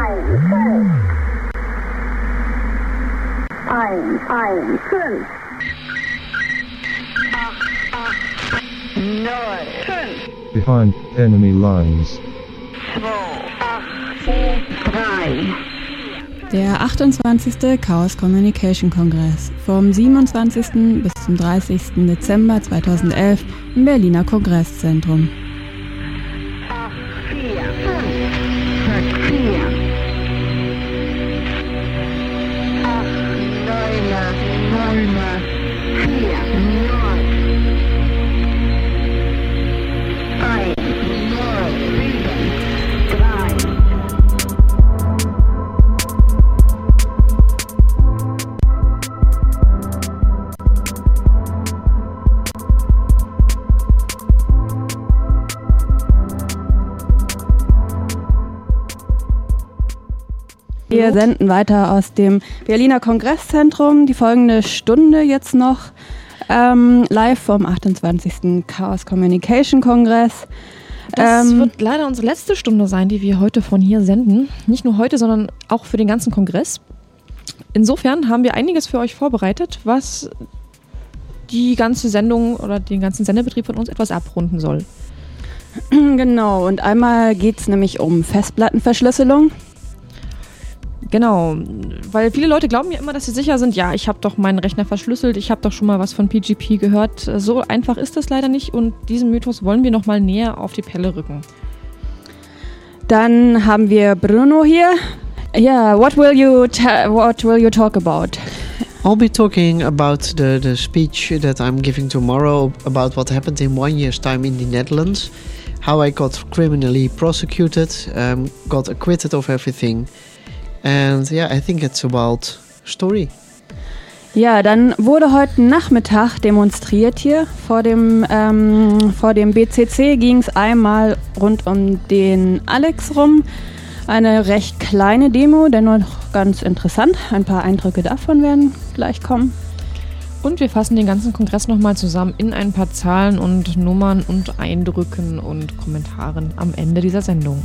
Eins, eins, fünf. Null, fünf, Behind enemy lines. drei. Der 28. Chaos Communication Kongress vom 27. bis zum 30. Dezember 2011 im Berliner Kongresszentrum. Wir senden weiter aus dem Berliner Kongresszentrum. Die folgende Stunde jetzt noch ähm, live vom 28. Chaos Communication Kongress. Das Ähm, wird leider unsere letzte Stunde sein, die wir heute von hier senden. Nicht nur heute, sondern auch für den ganzen Kongress. Insofern haben wir einiges für euch vorbereitet, was die ganze Sendung oder den ganzen Sendebetrieb von uns etwas abrunden soll. Genau, und einmal geht es nämlich um Festplattenverschlüsselung. Genau, weil viele Leute glauben ja immer, dass sie sicher sind, ja, ich habe doch meinen Rechner verschlüsselt, ich habe doch schon mal was von PGP gehört. So einfach ist das leider nicht und diesen Mythos wollen wir nochmal näher auf die Pelle rücken. Dann haben wir Bruno hier. Ja, what will you what will you talk about? I'll be talking about the, the speech that I'm giving tomorrow about what happened in one year's time in the Netherlands, how I got criminally prosecuted, um, got acquitted of everything, and yeah, I think it's a wild story. Ja, dann wurde heute Nachmittag demonstriert hier vor dem ähm, vor dem BCC ging es einmal rund um den Alex rum. Eine recht kleine Demo, dennoch ganz interessant. Ein paar Eindrücke davon werden gleich kommen. Und wir fassen den ganzen Kongress nochmal zusammen in ein paar Zahlen und Nummern und Eindrücken und Kommentaren am Ende dieser Sendung.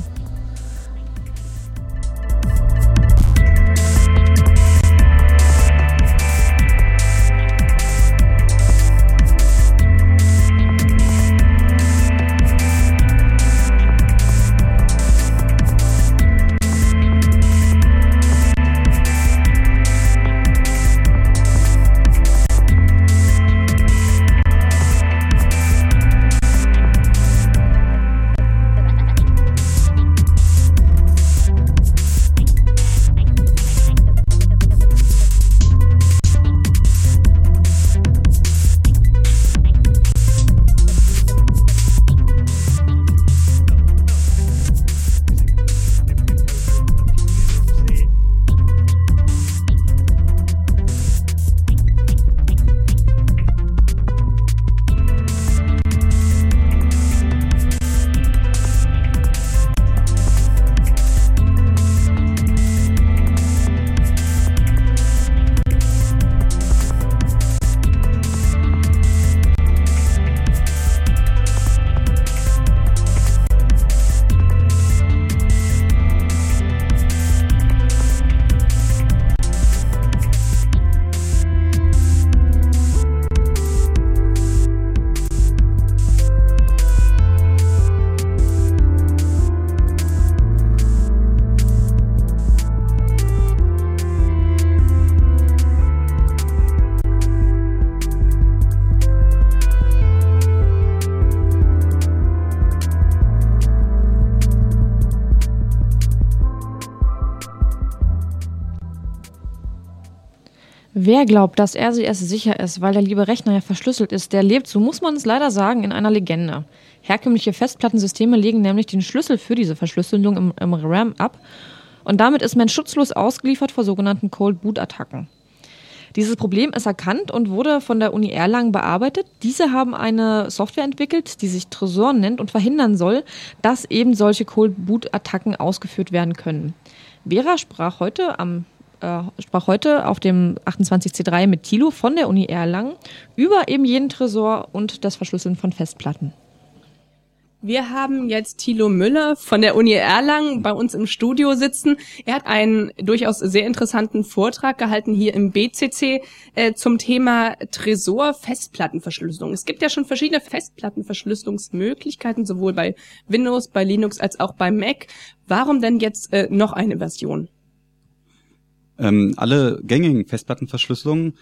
Wer glaubt, dass erst sicher ist, weil der liebe Rechner ja verschlüsselt ist, der lebt, so muss man es leider sagen, in einer Legende. Herkömmliche Festplattensysteme legen nämlich den Schlüssel für diese Verschlüsselung im, im RAM ab und damit ist man schutzlos ausgeliefert vor sogenannten Cold Boot Attacken. Dieses Problem ist erkannt und wurde von der Uni Erlangen bearbeitet. Diese haben eine Software entwickelt, die sich Tresor nennt und verhindern soll, dass eben solche Cold Boot Attacken ausgeführt werden können. Vera sprach heute am äh, sprach heute auf dem 28C3 mit Thilo von der Uni Erlangen über eben jeden Tresor und das Verschlüsseln von Festplatten. Wir haben jetzt Thilo Müller von der Uni Erlangen bei uns im Studio sitzen. Er hat einen durchaus sehr interessanten Vortrag gehalten hier im BCC äh, zum Thema Tresor-Festplattenverschlüsselung. Es gibt ja schon verschiedene Festplattenverschlüsselungsmöglichkeiten, sowohl bei Windows, bei Linux als auch bei Mac. Warum denn jetzt äh, noch eine Version? Ähm, alle gängigen Festplattenverschlüsselungen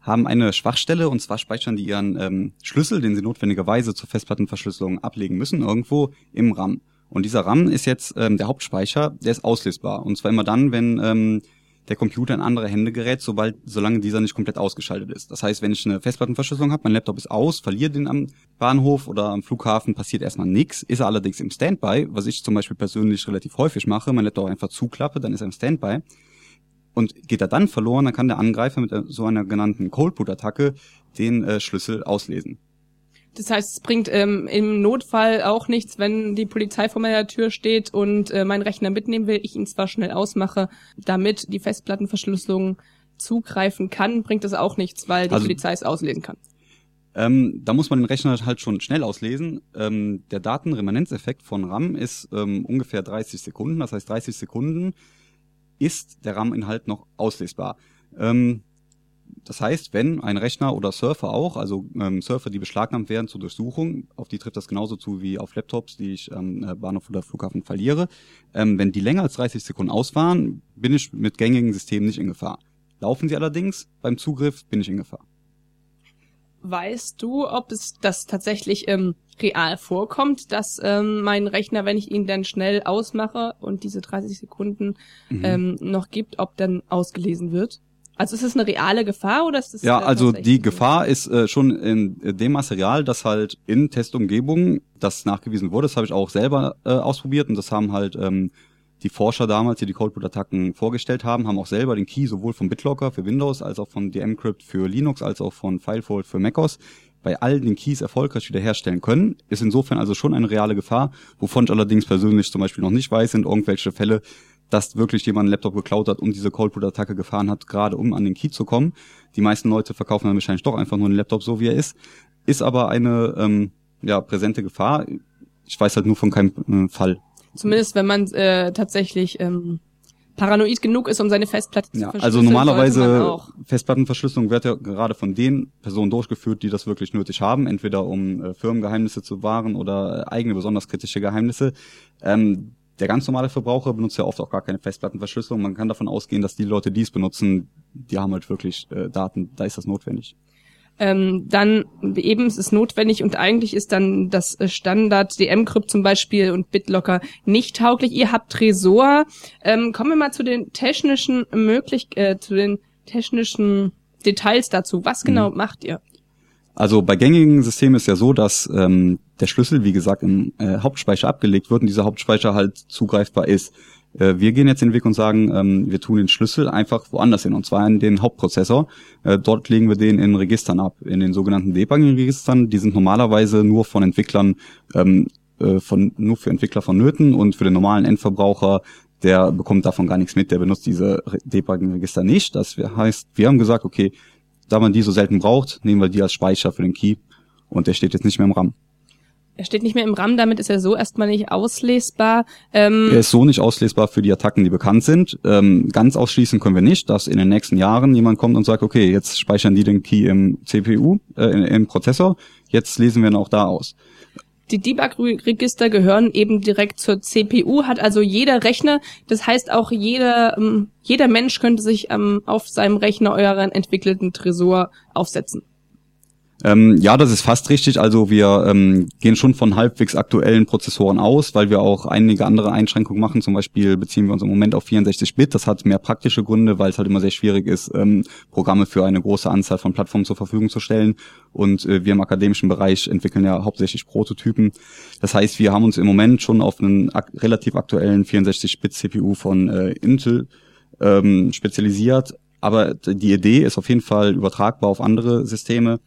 haben eine Schwachstelle und zwar speichern die ihren ähm, Schlüssel, den sie notwendigerweise zur Festplattenverschlüsselung ablegen müssen, irgendwo im RAM. Und dieser RAM ist jetzt ähm, der Hauptspeicher, der ist auslesbar. Und zwar immer dann, wenn ähm, der Computer in andere Hände gerät, sobald, solange dieser nicht komplett ausgeschaltet ist. Das heißt, wenn ich eine Festplattenverschlüsselung habe, mein Laptop ist aus, verliere den am Bahnhof oder am Flughafen, passiert erstmal nichts, ist er allerdings im Standby, was ich zum Beispiel persönlich relativ häufig mache, mein Laptop einfach zuklappe, dann ist er im Standby. Und geht er dann verloren, dann kann der Angreifer mit so einer genannten Coldboot-Attacke den äh, Schlüssel auslesen. Das heißt, es bringt ähm, im Notfall auch nichts, wenn die Polizei vor meiner Tür steht und äh, meinen Rechner mitnehmen will, ich ihn zwar schnell ausmache, damit die Festplattenverschlüsselung zugreifen kann, bringt es auch nichts, weil die Also- Polizei es auslesen kann. Ähm, da muss man den Rechner halt schon schnell auslesen. Ähm, der Datenremanenzeffekt von RAM ist ähm, ungefähr 30 Sekunden. Das heißt, 30 Sekunden ist der RAM-Inhalt noch auslesbar. Ähm, das heißt, wenn ein Rechner oder Surfer auch, also ähm, Surfer, die beschlagnahmt werden zur Durchsuchung, auf die trifft das genauso zu wie auf Laptops, die ich am äh, Bahnhof oder Flughafen verliere, ähm, wenn die länger als 30 Sekunden aus waren, bin ich mit gängigen Systemen nicht in Gefahr. Laufen sie allerdings beim Zugriff, bin ich in Gefahr. Weißt du, ob es das tatsächlich ähm, real vorkommt, dass ähm, mein Rechner, wenn ich ihn dann schnell ausmache und diese 30 Sekunden Mhm. ähm, noch gibt, ob dann ausgelesen wird? Also ist es eine reale Gefahr oder ist es Ja, äh, also die Gefahr ist äh, schon in dem Material, dass halt in Testumgebungen das nachgewiesen wurde. Das habe ich auch selber äh, ausprobiert und das haben halt ähm, die Forscher damals, die die Coldboot-Attacken vorgestellt haben, haben auch selber den Key sowohl von BitLocker für Windows als auch von DMCrypt für Linux als auch von FileFold für macOS bei all den Keys erfolgreich wiederherstellen können. Ist insofern also schon eine reale Gefahr, wovon ich allerdings persönlich zum Beispiel noch nicht weiß, sind irgendwelche Fälle, dass wirklich jemand einen Laptop geklaut hat und diese Coldboot-Attacke gefahren hat, gerade um an den Key zu kommen. Die meisten Leute verkaufen dann wahrscheinlich doch einfach nur einen Laptop so, wie er ist. Ist aber eine ähm, ja, präsente Gefahr. Ich weiß halt nur von keinem äh, Fall. Zumindest wenn man äh, tatsächlich ähm, paranoid genug ist, um seine Festplatte zu Ja, verschlüsseln. also normalerweise auch. Festplattenverschlüsselung wird ja gerade von den Personen durchgeführt, die das wirklich nötig haben, entweder um äh, Firmengeheimnisse zu wahren oder äh, eigene besonders kritische Geheimnisse. Ähm, der ganz normale Verbraucher benutzt ja oft auch gar keine Festplattenverschlüsselung. Man kann davon ausgehen, dass die Leute, die es benutzen, die haben halt wirklich äh, Daten, da ist das notwendig. Ähm, dann eben es ist notwendig und eigentlich ist dann das äh, Standard DM-Crypt zum Beispiel und BitLocker nicht tauglich. Ihr habt Tresor. Ähm, kommen wir mal zu den technischen möglich äh, zu den technischen Details dazu. Was genau macht ihr? Also bei gängigen Systemen ist ja so, dass ähm, der Schlüssel, wie gesagt, im äh, Hauptspeicher abgelegt wird und dieser Hauptspeicher halt zugreifbar ist. Äh, wir gehen jetzt den Weg und sagen, ähm, wir tun den Schlüssel einfach woanders hin, und zwar in den Hauptprozessor. Äh, dort legen wir den in Registern ab, in den sogenannten Debugging-Registern. Die sind normalerweise nur von Entwicklern, ähm, äh, von, nur für Entwickler vonnöten und für den normalen Endverbraucher der bekommt davon gar nichts mit, der benutzt diese Re- Debugging-Register nicht. Das heißt, wir haben gesagt, okay, da man die so selten braucht, nehmen wir die als Speicher für den Key und der steht jetzt nicht mehr im RAM. Er steht nicht mehr im RAM, damit ist er so erstmal nicht auslesbar. Ähm, Er ist so nicht auslesbar für die Attacken, die bekannt sind. Ähm, ganz ausschließen können wir nicht, dass in den nächsten Jahren jemand kommt und sagt, okay, jetzt speichern die den Key im CPU, äh, im- Prozessor, jetzt lesen wir ihn auch da aus. die Debug-Register gehören eben direkt zur CPU, hat also jeder Rechner. Das heißt auch jeder, ähm, jeder Mensch könnte sich ähm, auf seinem Rechner euren entwickelten Tresor aufsetzen. Ähm, ja, das ist fast richtig. Also wir ähm, gehen schon von halbwegs aktuellen Prozessoren aus, weil wir auch einige andere Einschränkungen machen. Zum Beispiel beziehen wir uns im Moment auf 64-Bit. Das hat mehr praktische Gründe, weil es halt immer sehr schwierig ist, ähm, Programme für eine große Anzahl von Plattformen zur Verfügung zu stellen. Und äh, wir im akademischen Bereich entwickeln ja hauptsächlich Prototypen. Das heißt, wir haben uns im Moment schon auf einen ak relativ aktuellen 64-Bit-CPU von äh, Intel ähm, spezialisiert. Aber die Idee ist auf jeden Fall übertragbar auf andere Systeme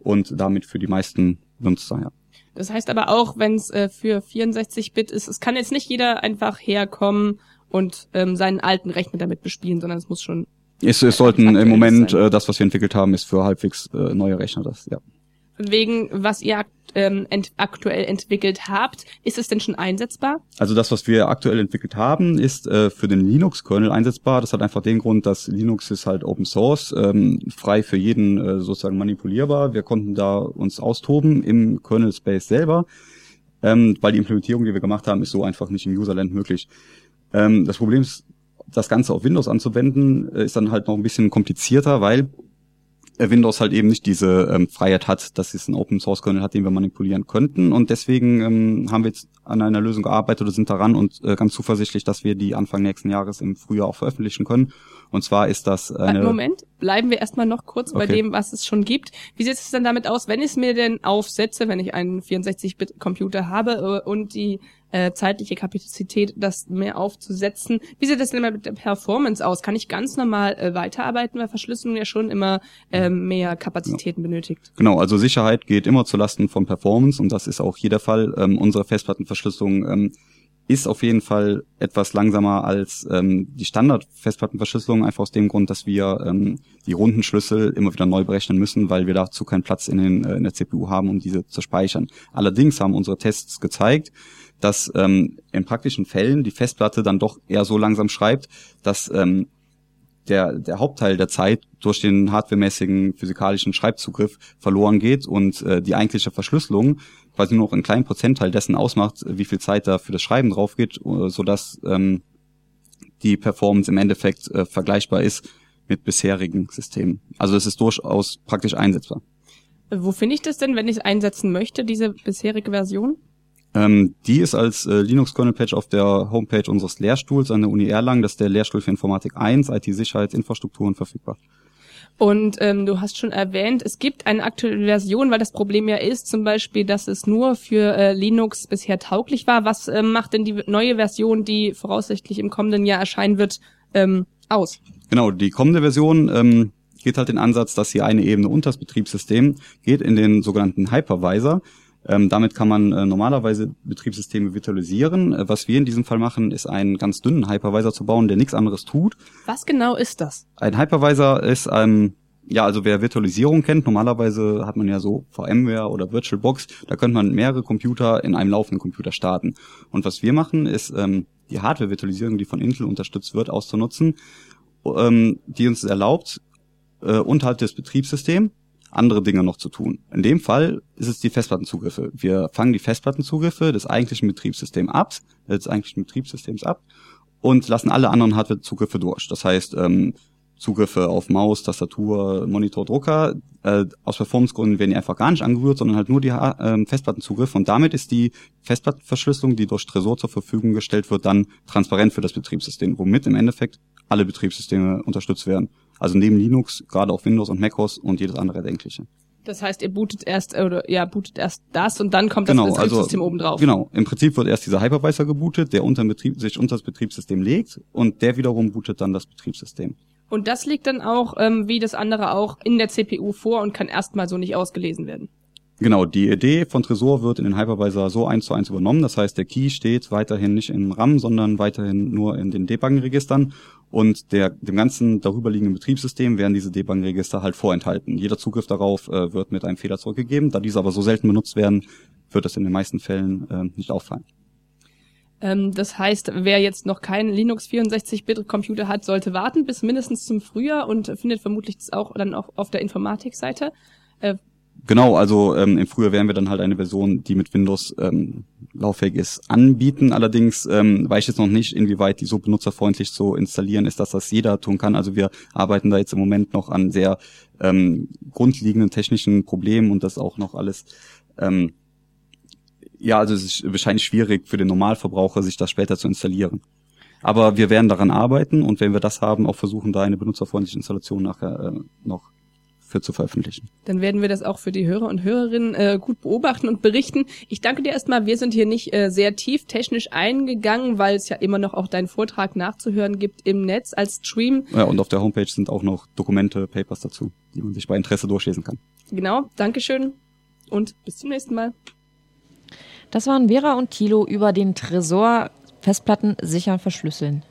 und damit für die meisten Nutzer, ja. Das heißt aber auch, wenn es äh, für 64-Bit ist, es kann jetzt nicht jeder einfach herkommen und ähm, seinen alten Rechner damit bespielen, sondern es muss schon Es, es sollten im Moment, sein. äh, das, was wir entwickelt haben, ist für halbwegs äh, neue Rechner das, ja. Wegen was ihr ähm, ent aktuell entwickelt habt. Ist es denn schon einsetzbar? Also das, was wir aktuell entwickelt haben, ist äh, für den Linux-Kernel einsetzbar. Das hat einfach den Grund, dass Linux ist halt Open Source, ähm, frei für jeden äh, sozusagen manipulierbar. Wir konnten da uns austoben im Kernel-Space selber, ähm, weil die Implementierung, die wir gemacht haben, ist so einfach nicht im Userland möglich. Ähm, das Problem ist, das Ganze auf Windows anzuwenden, äh, ist dann halt noch ein bisschen komplizierter, weil Windows halt eben nicht diese ähm, Freiheit hat, dass es einen Open Source Kernel hat, den wir manipulieren könnten. Und deswegen ähm, haben wir jetzt an einer Lösung gearbeitet oder sind daran und äh, ganz zuversichtlich, dass wir die Anfang nächsten Jahres im Frühjahr auch veröffentlichen können. Und zwar ist das eine. Moment, bleiben wir erstmal noch kurz bei Okay. dem, was es schon gibt. Wie sieht es denn damit aus, wenn ich es mir denn aufsetze, wenn ich einen 64-Bit-Computer habe äh, und die äh, zeitliche Kapazität, das mehr aufzusetzen? Wie sieht das denn mit der Performance aus? Kann ich ganz normal äh, weiterarbeiten, weil Verschlüsselung ja schon immer ähm, mehr Kapazitäten benötigt? Genau, also Sicherheit geht immer zulasten von Performance und das ist auch hier der Fall. Ähm, unsere Festplattenverschlüsselung ähm, ist auf jeden Fall etwas langsamer als ähm, die Standard-Festplattenverschlüsselung, einfach aus dem Grund, dass wir ähm, die runden Schlüssel immer wieder neu berechnen müssen, weil wir dazu keinen Platz in, den, äh, in der CPU haben, um diese zu speichern. Allerdings haben unsere Tests gezeigt, dass ähm, in praktischen Fällen die Festplatte dann doch eher so langsam schreibt, dass ähm, der, der Hauptteil der Zeit durch den hardwaremäßigen physikalischen Schreibzugriff verloren geht und äh, die eigentliche Verschlüsselung quasi nur noch einen kleinen Prozentteil dessen ausmacht, wie viel Zeit da für das Schreiben drauf geht, äh, sodass ähm, die Performance im Endeffekt äh, vergleichbar ist mit bisherigen Systemen. Also es ist durchaus praktisch einsetzbar. Wo finde ich das denn, wenn ich es einsetzen möchte, diese bisherige Version? Ähm, die ist als äh, Linux-Kernel-Patch auf der Homepage unseres Lehrstuhls an der Uni Erlangen, das ist der Lehrstuhl für Informatik 1, IT-Sicherheit, Infrastrukturen verfügbar. Und ähm, du hast schon erwähnt, es gibt eine aktuelle Version, weil das Problem ja ist zum Beispiel, dass es nur für äh, Linux bisher tauglich war. Was ähm, macht denn die neue Version, die voraussichtlich im kommenden Jahr erscheinen wird, ähm, aus? Genau, die kommende Version ähm, geht halt den Ansatz, dass hier eine Ebene unter das Betriebssystem geht in den sogenannten Hypervisor. Ähm, damit kann man äh, normalerweise Betriebssysteme virtualisieren. Äh, was wir in diesem Fall machen, ist einen ganz dünnen Hypervisor zu bauen, der nichts anderes tut. Was genau ist das? Ein Hypervisor ist, ähm, ja, also wer Virtualisierung kennt, normalerweise hat man ja so VMware oder VirtualBox, da könnte man mehrere Computer in einem laufenden Computer starten. Und was wir machen, ist ähm, die Hardware-Virtualisierung, die von Intel unterstützt wird, auszunutzen, ähm, die uns erlaubt, äh, unterhalb des Betriebssystems andere Dinge noch zu tun. In dem Fall ist es die Festplattenzugriffe. Wir fangen die Festplattenzugriffe des eigentlichen Betriebssystems ab, äh, des eigentlichen Betriebssystems ab und lassen alle anderen Hardware-Zugriffe durch. Das heißt, ähm, Zugriffe auf Maus, Tastatur, Monitor, Drucker. Äh, aus Performancegründen werden die einfach gar nicht angerührt, sondern halt nur die ähm, Festplattenzugriffe. Und damit ist die Festplattenverschlüsselung, die durch Tresor zur Verfügung gestellt wird, dann transparent für das Betriebssystem, womit im Endeffekt alle Betriebssysteme unterstützt werden. Also neben Linux, gerade auch Windows und macOS und jedes andere erdenkliche. Das heißt, ihr bootet erst äh, oder ja bootet erst das und dann kommt das Betriebssystem oben drauf. Genau, im Prinzip wird erst dieser Hypervisor gebootet, der unter Betrieb, sich unter das Betriebssystem legt und der wiederum bootet dann das Betriebssystem. Und das liegt dann auch, ähm, wie das andere auch, in der CPU vor und kann erstmal so nicht ausgelesen werden. Genau, die Idee von Tresor wird in den Hypervisor so eins zu eins übernommen. Das heißt, der Key steht weiterhin nicht im RAM, sondern weiterhin nur in den Debuggenregistern. Und der, dem ganzen darüberliegenden Betriebssystem werden diese Debuggenregister halt vorenthalten. Jeder Zugriff darauf äh, wird mit einem Fehler zurückgegeben. Da diese aber so selten benutzt werden, wird es in den meisten Fällen äh, nicht auffallen. Ähm, das heißt, wer jetzt noch keinen Linux 64-Bit-Computer hat, sollte warten bis mindestens zum Frühjahr und findet vermutlich das auch dann auch auf der Informatikseite. Äh, Genau, also ähm, im Frühjahr werden wir dann halt eine Version, die mit Windows ähm, lauffähig ist, anbieten. Allerdings ähm, weiß ich jetzt noch nicht, inwieweit die so benutzerfreundlich zu installieren ist, dass das jeder tun kann. Also wir arbeiten da jetzt im Moment noch an sehr ähm, grundlegenden technischen Problemen und das auch noch alles. Ähm, ja, also es ist wahrscheinlich schwierig für den Normalverbraucher, sich das später zu installieren. Aber wir werden daran arbeiten und wenn wir das haben, auch versuchen, da eine benutzerfreundliche Installation nachher äh, noch für zu veröffentlichen. dann werden wir das auch für die Hörer und Hörerinnen äh, gut beobachten und berichten. Ich danke dir erstmal. Wir sind hier nicht äh, sehr tief technisch eingegangen, weil es ja immer noch auch deinen Vortrag nachzuhören gibt im Netz als Stream. Ja, und auf der Homepage sind auch noch Dokumente, Papers dazu, die man sich bei Interesse durchlesen kann. Genau, Dankeschön und bis zum nächsten Mal. Das waren Vera und Thilo über den Tresor Festplatten sicher verschlüsseln.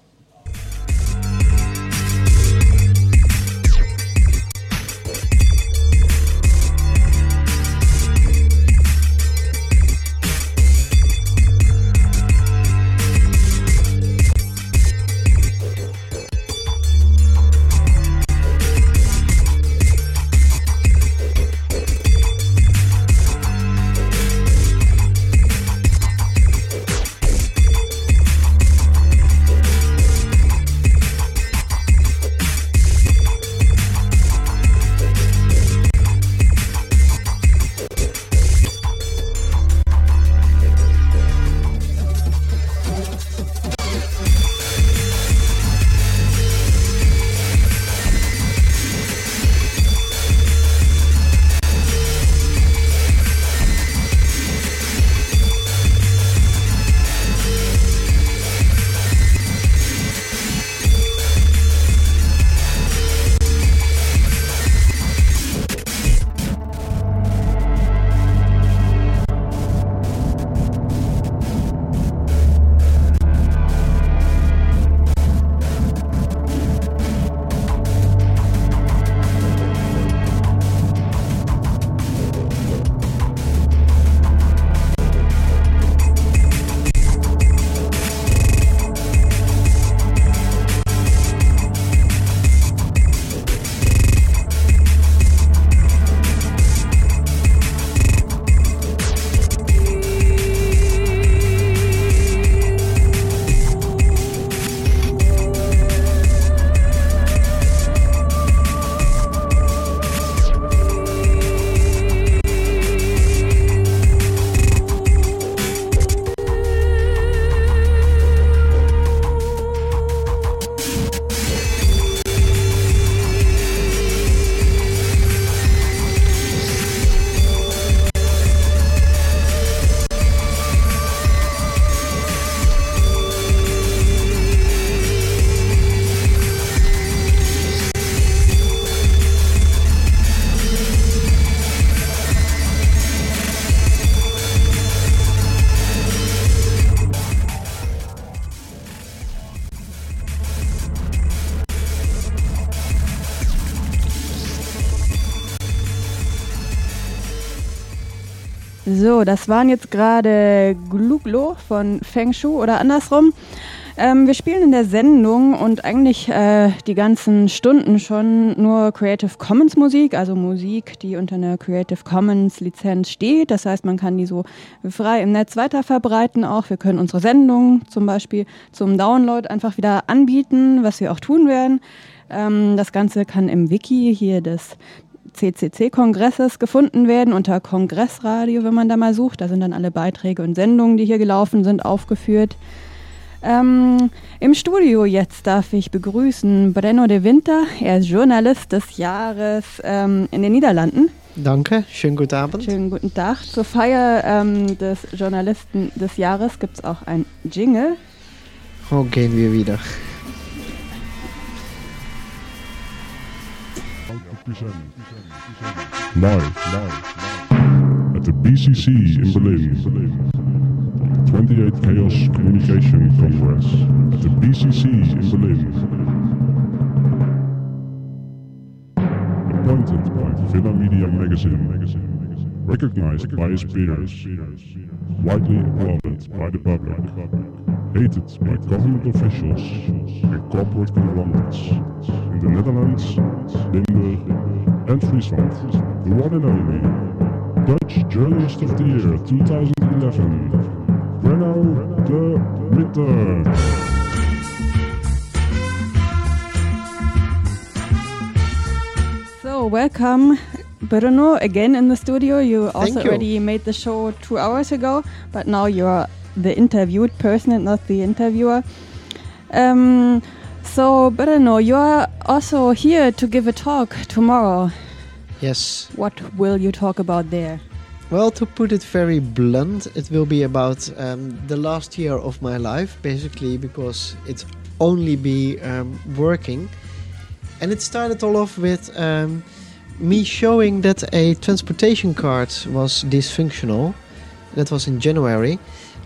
Das waren jetzt gerade Gluglo von Feng Shu oder andersrum. Ähm, wir spielen in der Sendung und eigentlich äh, die ganzen Stunden schon nur Creative Commons Musik, also Musik, die unter einer Creative Commons Lizenz steht. Das heißt, man kann die so frei im Netz weiterverbreiten auch. Wir können unsere Sendung zum Beispiel zum Download einfach wieder anbieten, was wir auch tun werden. Ähm, das Ganze kann im Wiki hier des CCC-Kongresses gefunden werden unter Kongressradio, wenn man da mal sucht. Da sind dann alle Beiträge und Sendungen, die hier gelaufen sind, aufgeführt. Ähm, Im Studio jetzt darf ich begrüßen Brenno de Winter. Er ist Journalist des Jahres ähm, in den Niederlanden. Danke, schönen guten Abend. Schönen guten Tag. Zur Feier ähm, des Journalisten des Jahres gibt es auch ein Jingle. Oh, gehen wir wieder. Live, live, at the BCC in Berlin. 28 Chaos Communication Congress at the BCC in Berlin. Appointed by Villa Media Magazine, recognized by his peers, widely applauded by the public, hated by government officials and corporate conglomerates. In the Netherlands, Limburg, and Friesland. The one and only Dutch Journalist of the Year 2011, Brenno de Winter. So, welcome, Bruno, again in the studio. You also you. already made the show two hours ago, but now you're the interviewed person and not the interviewer. Um, so, Bruno, you're also here to give a talk tomorrow. Yes. What will you talk about there? Well, to put it very blunt, it will be about um, the last year of my life, basically, because it's only be um, working. And it started all off with um, me showing that a transportation card was dysfunctional. That was in January.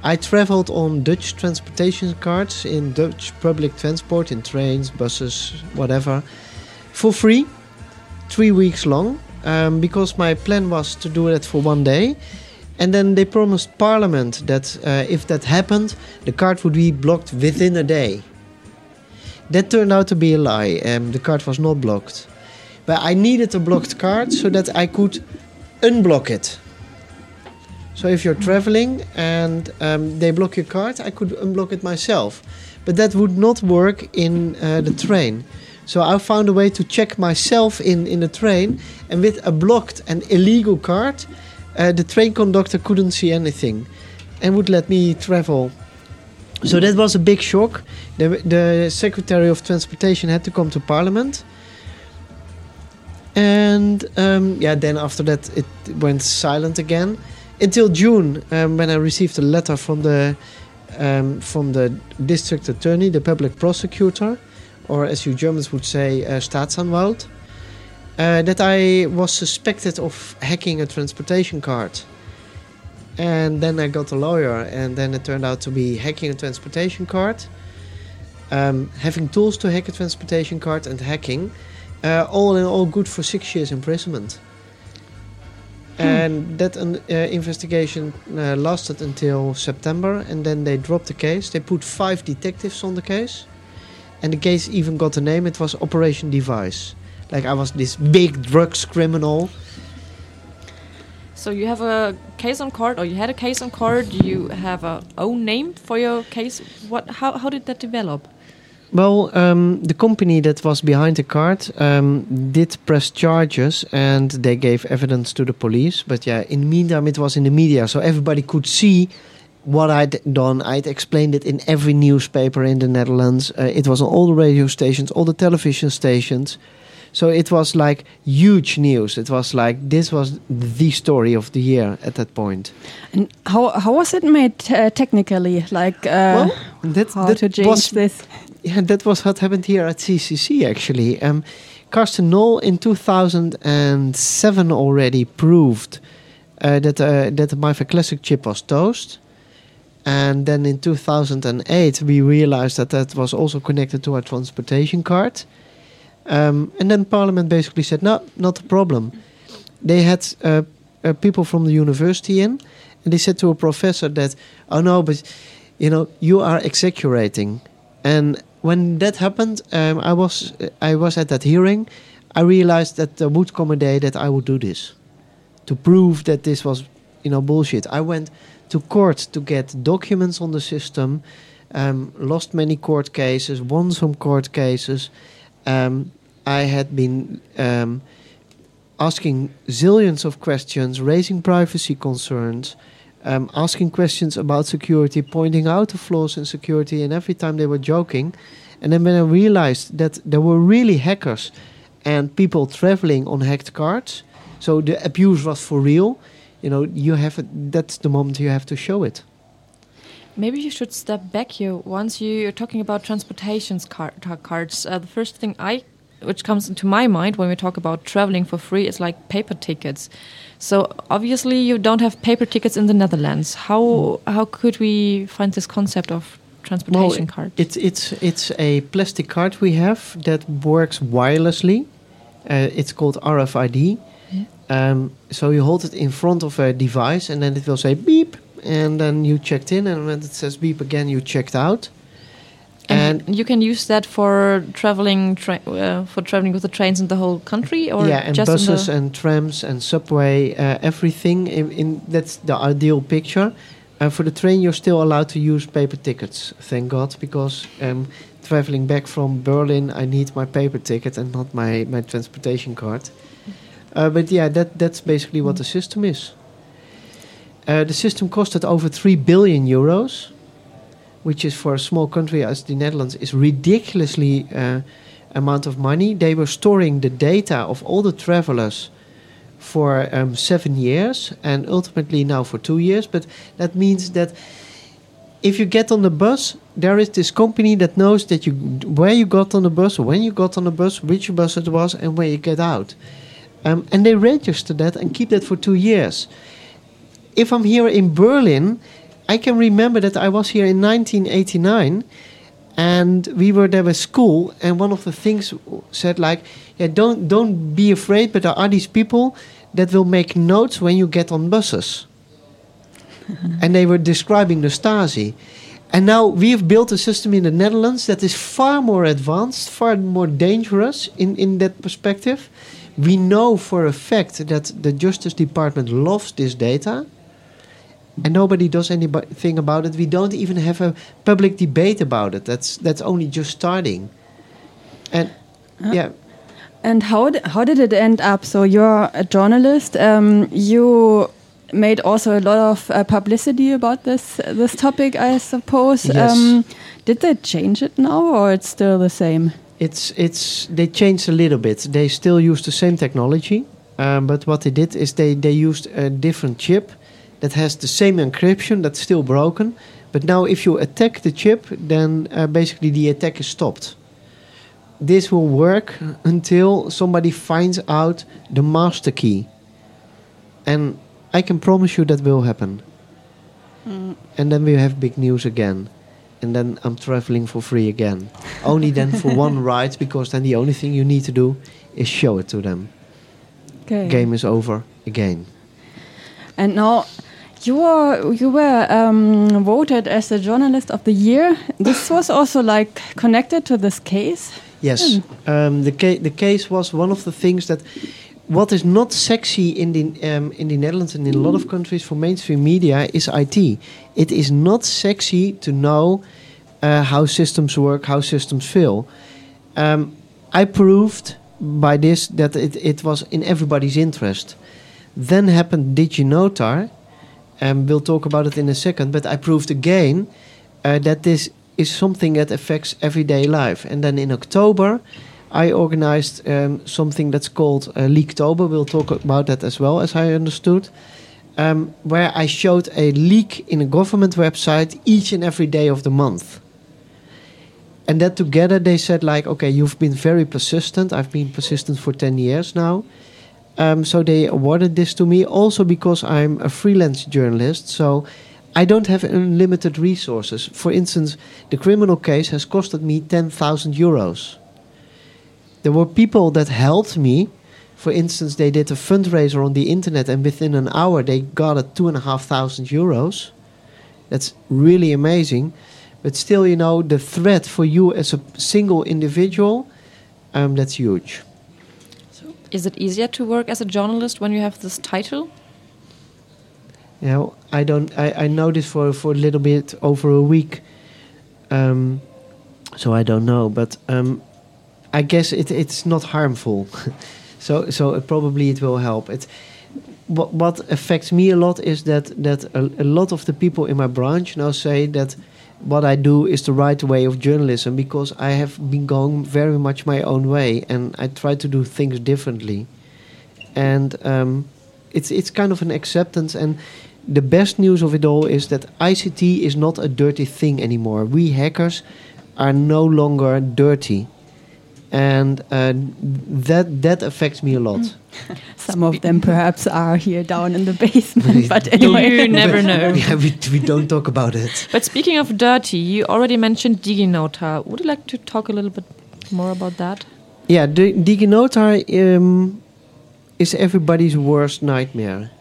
I traveled on Dutch transportation cards in Dutch public transport, in trains, buses, whatever, for free, three weeks long, um, because my plan was to do it for one day. And then they promised Parliament that uh, if that happened, the card would be blocked within a day. That turned out to be a lie. Um, the card was not blocked. But I needed a blocked card so that I could unblock it. So if you're traveling and um, they block your card, I could unblock it myself. But that would not work in uh, the train. So I found a way to check myself in, in the train, and with a blocked and illegal card, uh, the train conductor couldn't see anything and would let me travel. So that was a big shock. The, the Secretary of Transportation had to come to Parliament. And um, yeah, then after that it went silent again until June um, when I received a letter from the um, from the district attorney, the public prosecutor, or as you Germans would say, uh, Staatsanwalt, uh, that I was suspected of hacking a transportation card. And then I got a lawyer, and then it turned out to be hacking a transportation card, um, having tools to hack a transportation card, and hacking. Uh, all in all, good for six years imprisonment. And that uh, investigation uh, lasted until September, and then they dropped the case. They put five detectives on the case, and the case even got a name. It was Operation Device. Like I was this big drugs criminal. So you have a case on court, or you had a case on court. You have a own name for your case. What? How? How did that develop? Well, um, the company that was behind the card um, did press charges and they gave evidence to the police. But yeah, in the meantime, it was in the media, so everybody could see what I'd done. I'd explained it in every newspaper in the Netherlands. Uh, it was on all the radio stations, all the television stations. So it was like huge news. It was like this was the story of the year at that point. And how how was it made uh, technically? Like uh, well, that, how that to change was this? Yeah, that was what happened here at CCC actually. Um, Carsten Knoll in 2007 already proved uh, that uh, that the MiFi Classic chip was toast. And then in 2008, we realized that that was also connected to our transportation card. Um, and then Parliament basically said, no, not a problem. They had uh, uh, people from the university in, And they said to a professor that, oh no, but you know, you are exaggerating. And when that happened, um, I was I was at that hearing. I realized that there would come a day that I would do this, to prove that this was, you know, bullshit. I went to court to get documents on the system, um, lost many court cases, won some court cases. Um, I had been um, asking zillions of questions, raising privacy concerns, um, asking questions about security, pointing out the flaws in security, and every time they were joking. And then when I realized that there were really hackers and people traveling on hacked cards, so the abuse was for real. You know, you have a, that's the moment you have to show it. Maybe you should step back here. Once you're talking about transportations car cards, uh, the first thing I, which comes into my mind when we talk about traveling for free, is like paper tickets. So obviously you don't have paper tickets in the Netherlands. How how could we find this concept of transportation Well, card? It's it's it's a plastic card we have that works wirelessly. Uh, it's called RFID. Um, so you hold it in front of a device, and then it will say beep, and then you checked in, and when it says beep again, you checked out. And you can use that for traveling tra uh, for traveling with the trains in the whole country, or yeah, and just buses and trams and subway, uh, everything. In, in that's the ideal picture. Uh, for the train, you're still allowed to use paper tickets, thank God, because um, traveling back from Berlin, I need my paper ticket and not my, my transportation card. Uh, but yeah, that that's basically what the system is. Uh, the system costed over three billion euros, which is for a small country as the Netherlands is ridiculously uh, amount of money. They were storing the data of all the travelers for um, seven years and ultimately now for two years. But that means that if you get on the bus, there is this company that knows that you where you got on the bus, when you got on the bus, which bus it was, and where you get out. Um, and they register that and keep that for two years. If I'm here in Berlin, I can remember that I was here in 1989 and we were there with school and one of the things said like yeah don't don't be afraid but there are these people that will make notes when you get on buses. And they were describing the stasi. And now we have built a system in the netherlands that is far more advanced far more dangerous in in that perspective. We know for a fact that the justice department loves this data and nobody does anything about it. We don't even have a public debate about it. That's that's only just starting. And yeah, And how d- how did it end up? So you're a journalist. Um, you made also a lot of uh, publicity about this this topic, I suppose. Yes. Um, did they change it now, or it's still the same? it's it's they changed a little bit. They still use the same technology, um, but what they did is they they used a different chip that has the same encryption that's still broken. But now, if you attack the chip, then uh, basically the attack is stopped. This will work until somebody finds out the master key, and I can promise you that will happen. And then we have big news again. And then I'm traveling for free again. only then for one ride, because then the only thing you need to do is show it to them. Okay. Game is over again. And now you were you were um, voted as the journalist of the year. This was also like connected to this case. Yes, um, the ca- the case was one of the things that what is not sexy in the um, in the Netherlands and in a lot of countries for mainstream media is IT. It is not sexy to know uh, how systems work, how systems fail. Um, I proved by this that it, it was in everybody's interest. Then happened DigiNotar, and we'll talk about it in a second. But I proved again uh, that this is something that affects everyday life. And then in October, I organized um, something that's called uh, Leaktober. We'll talk about that as well, as I understood. Um, where I showed a leak in a government website each and every day of the month. And that together they said like, okay, you've been very persistent. I've been persistent for 10 years now. Um, so they awarded this to me also because I'm a freelance journalist. So I don't have unlimited resources. For instance, the criminal case has costed me 10,000 euros. There were people that helped me For instance, they did a fundraiser on the internet, and within an hour, they got a two and a half thousand euros. That's really amazing. But still, you know, the threat for you as a single individual, um, that's huge. Is it easier to work as a journalist when you have this title? You know, I don't. I, I know this for for a little bit over a week, um, so I don't know. But um, I guess it it's not harmful. so so it probably it will help. It what what affects me a lot is that that a, a lot of the people in my branch now say that what I do is the right way of journalism because I have been going very much my own way and I try to do things differently. And um, it's it's kind of an acceptance and the best news of it all is that ICT is not a dirty thing anymore. We hackers are no longer dirty. And uh, that that affects me a lot. Some of them perhaps are here down in the basement, but anyway. You never know. yeah, we, we don't talk about it. But speaking of dirty, you already mentioned DigiNota. Would you like to talk a little bit more about that? Yeah, the DigiNotar um, is everybody's worst nightmare.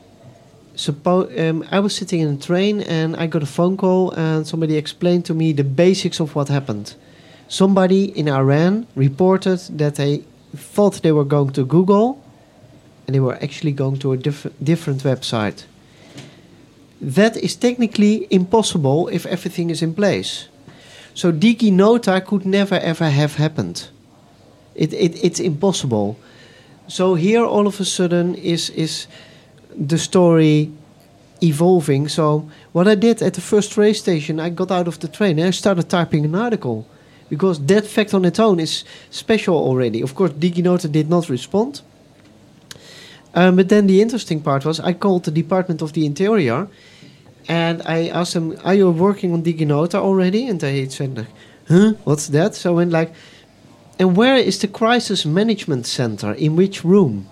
Suppo- um, I was sitting in a train and I got a phone call and somebody explained to me the basics of what happened. Somebody in Iran reported that they thought they were going to Google and they were actually going to a diff- different website. That is technically impossible if everything is in place. So DigiNota could never ever have happened. It, it, it's impossible. So here, all of a sudden, is is the story evolving. So what I did at the first race station, I got out of the train and I started typing an article because that fact on its own is special already. Of course, DigiNota did not respond. Um, but then the interesting part was I called the Department of the Interior and I asked them, "Are you working on DigiNota already?" And they said, "Huh? What's that?" So I went like, "And where is the crisis management center? In which room?"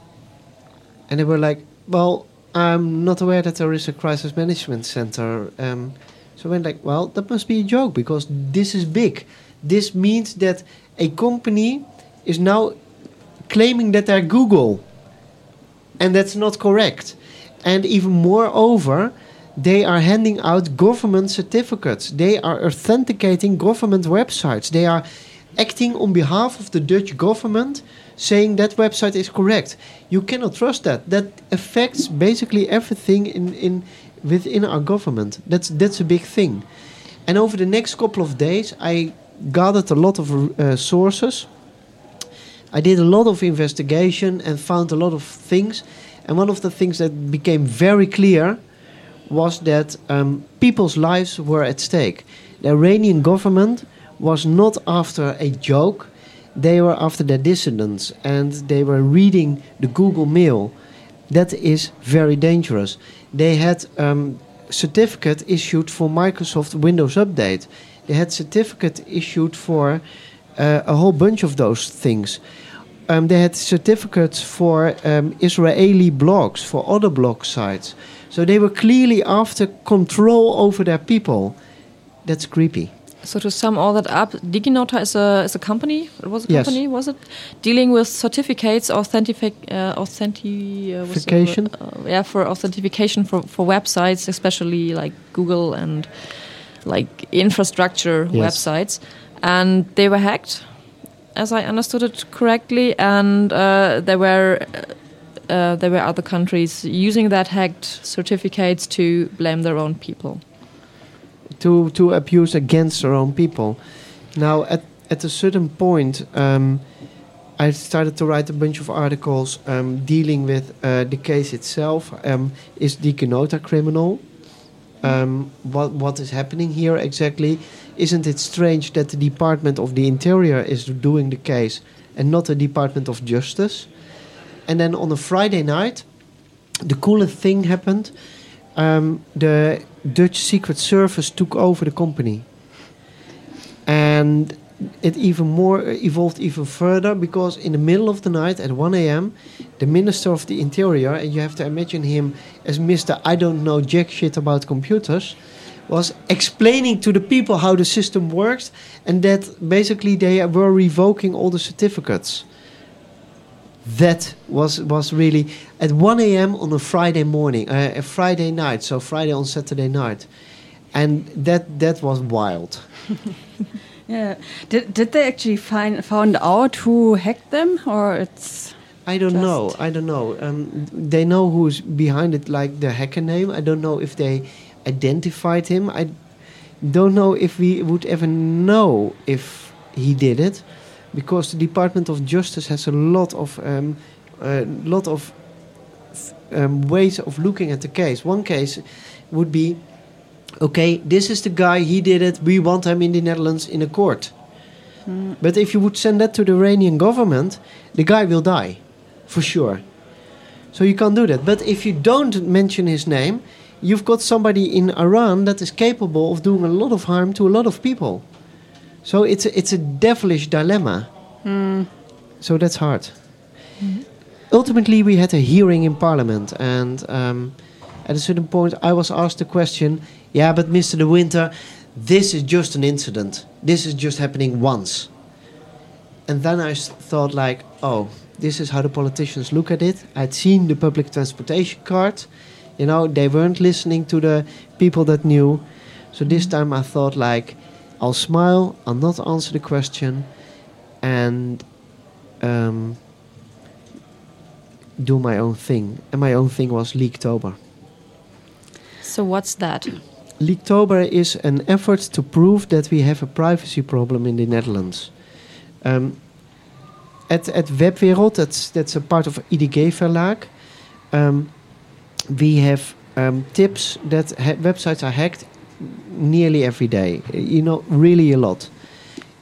And they were like, "Well, I'm not aware that there is a crisis management center." Um, so I went like, "Well, that must be a joke because this is big. This means that a company is now claiming that they're Google, and that's not correct. And even moreover." they are handing out government certificates. They are authenticating government websites. They are acting on behalf of the Dutch government, saying that website is correct. You cannot trust that. That affects basically everything in, in within our government. That's that's a big thing. And over the next couple of days, I gathered a lot of uh, sources. I did a lot of investigation and found a lot of things. And one of the things that became very clear was that um, people's lives were at stake. The Iranian government was not after a joke, they were after their dissidents and they were reading the Google Mail. That is very dangerous. They had um, certificate issued for Microsoft Windows Update. They had certificate issued for uh, a whole bunch of those things. Um, they had certificates for um, Israeli blogs, for other blog sites. So they were clearly after control over their people. That's creepy. So to sum all that up, DigiNota is a is a company. It was a Yes. company, was it? Dealing with certificates, authentic, uh, authentic, uh, Authentication? Uh, yeah, for authentication for for websites, especially like Google and like infrastructure Yes. websites, and they were hacked, as I understood it correctly, and uh, there were. Uh, there were other countries using that hacked certificates to blame their own people. to to abuse against their own people. Now, at at a certain point, um, I started to write a bunch of articles um, dealing with uh, the case itself. Um, is DigiNota criminal? Um, what what is happening here exactly? Isn't it strange that the Department of the Interior is doing the case and not the Department of Justice? And then on a Friday night, the coolest thing happened. Um, the Dutch Secret Service took over the company, and it even more evolved even further because in the middle of the night at 1 a.m., the Minister of the Interior, and you have to imagine him as Mr. I don't know jack shit about computers, was explaining to the people how the system works and that basically they were revoking all the certificates. that was was really at 1 a.m. on a Friday morning, uh, a Friday night, so Friday on Saturday night, and that that was wild. Yeah. Did, did they actually find found out who hacked them, or it's I don't know. I don't know. Um, they know who's behind it, like the hacker name. I don't know if they identified him. I don't know if we would ever know if he did it, because the Department of Justice has a lot of um, a lot of um, ways of looking at the case. One case would be, okay, this is the guy. He did it. We want him in the Netherlands in a court. Hmm. But if you would send that to the Iranian government, the guy will die, for sure. So you can't do that. But if you don't mention his name, you've got somebody in Iran that is capable of doing a lot of harm to a lot of people. So it's a, it's a devilish dilemma. Hmm. So that's hard. Hmm. Ultimately, we had a hearing in Parliament, and um, at a certain point, I was asked the question: "Yeah, but Mr. De Winter, this is just an incident. This is just happening once." And then I thought, like, oh, this is how the politicians look at it. I'd seen the public transportation card. You know, they weren't listening to the people that knew. So this time I thought, like, I'll smile, I'll not answer the question, and um, do my own thing. And my own thing was Leaktober. So what's that? Leaktober is an effort to prove that we have a privacy problem in the Netherlands. Um, at, at Webwereld, that's, that's a part of IDG Verlag, um, we have um, tips that ha- websites are hacked nearly every day. You know, really a lot.